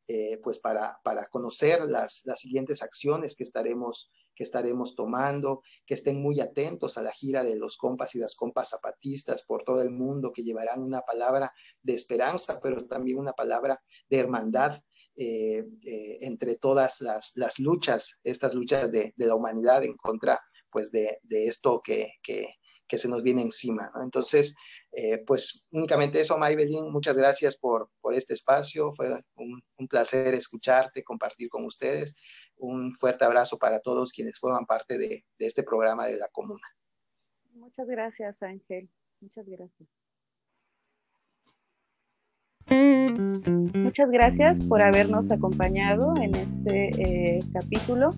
eh, pues para, para conocer las, las, siguientes acciones que estaremos, que estaremos tomando, que estén muy atentos a la gira de los compas y las compas zapatistas por todo el mundo, que llevarán una palabra de esperanza, pero también una palabra de hermandad eh, eh, entre todas las, las, luchas, estas luchas de, de, la humanidad en contra pues de, de esto que, que, se nos viene encima. Entonces, eh, pues únicamente eso, Maybelline, muchas gracias por, por este espacio, fue un, un, placer escucharte, compartir con ustedes. Un fuerte abrazo para todos quienes forman parte de, este programa de la comuna. Muchas gracias, Ángel. Muchas gracias. Muchas gracias por habernos acompañado en este eh, capítulo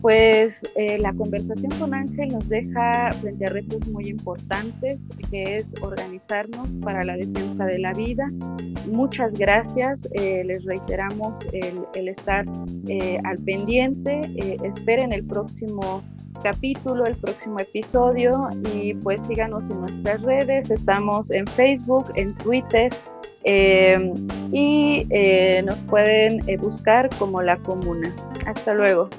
pues eh, la conversación con Ángel nos deja frente a retos muy importantes, que es organizarnos para la defensa de la vida. Muchas gracias, eh, les reiteramos el, estar eh, al pendiente, esperen el próximo capítulo, el próximo episodio y pues síganos en nuestras redes, estamos en Facebook, en Twitter. y nos pueden buscar como la comuna. Hasta luego.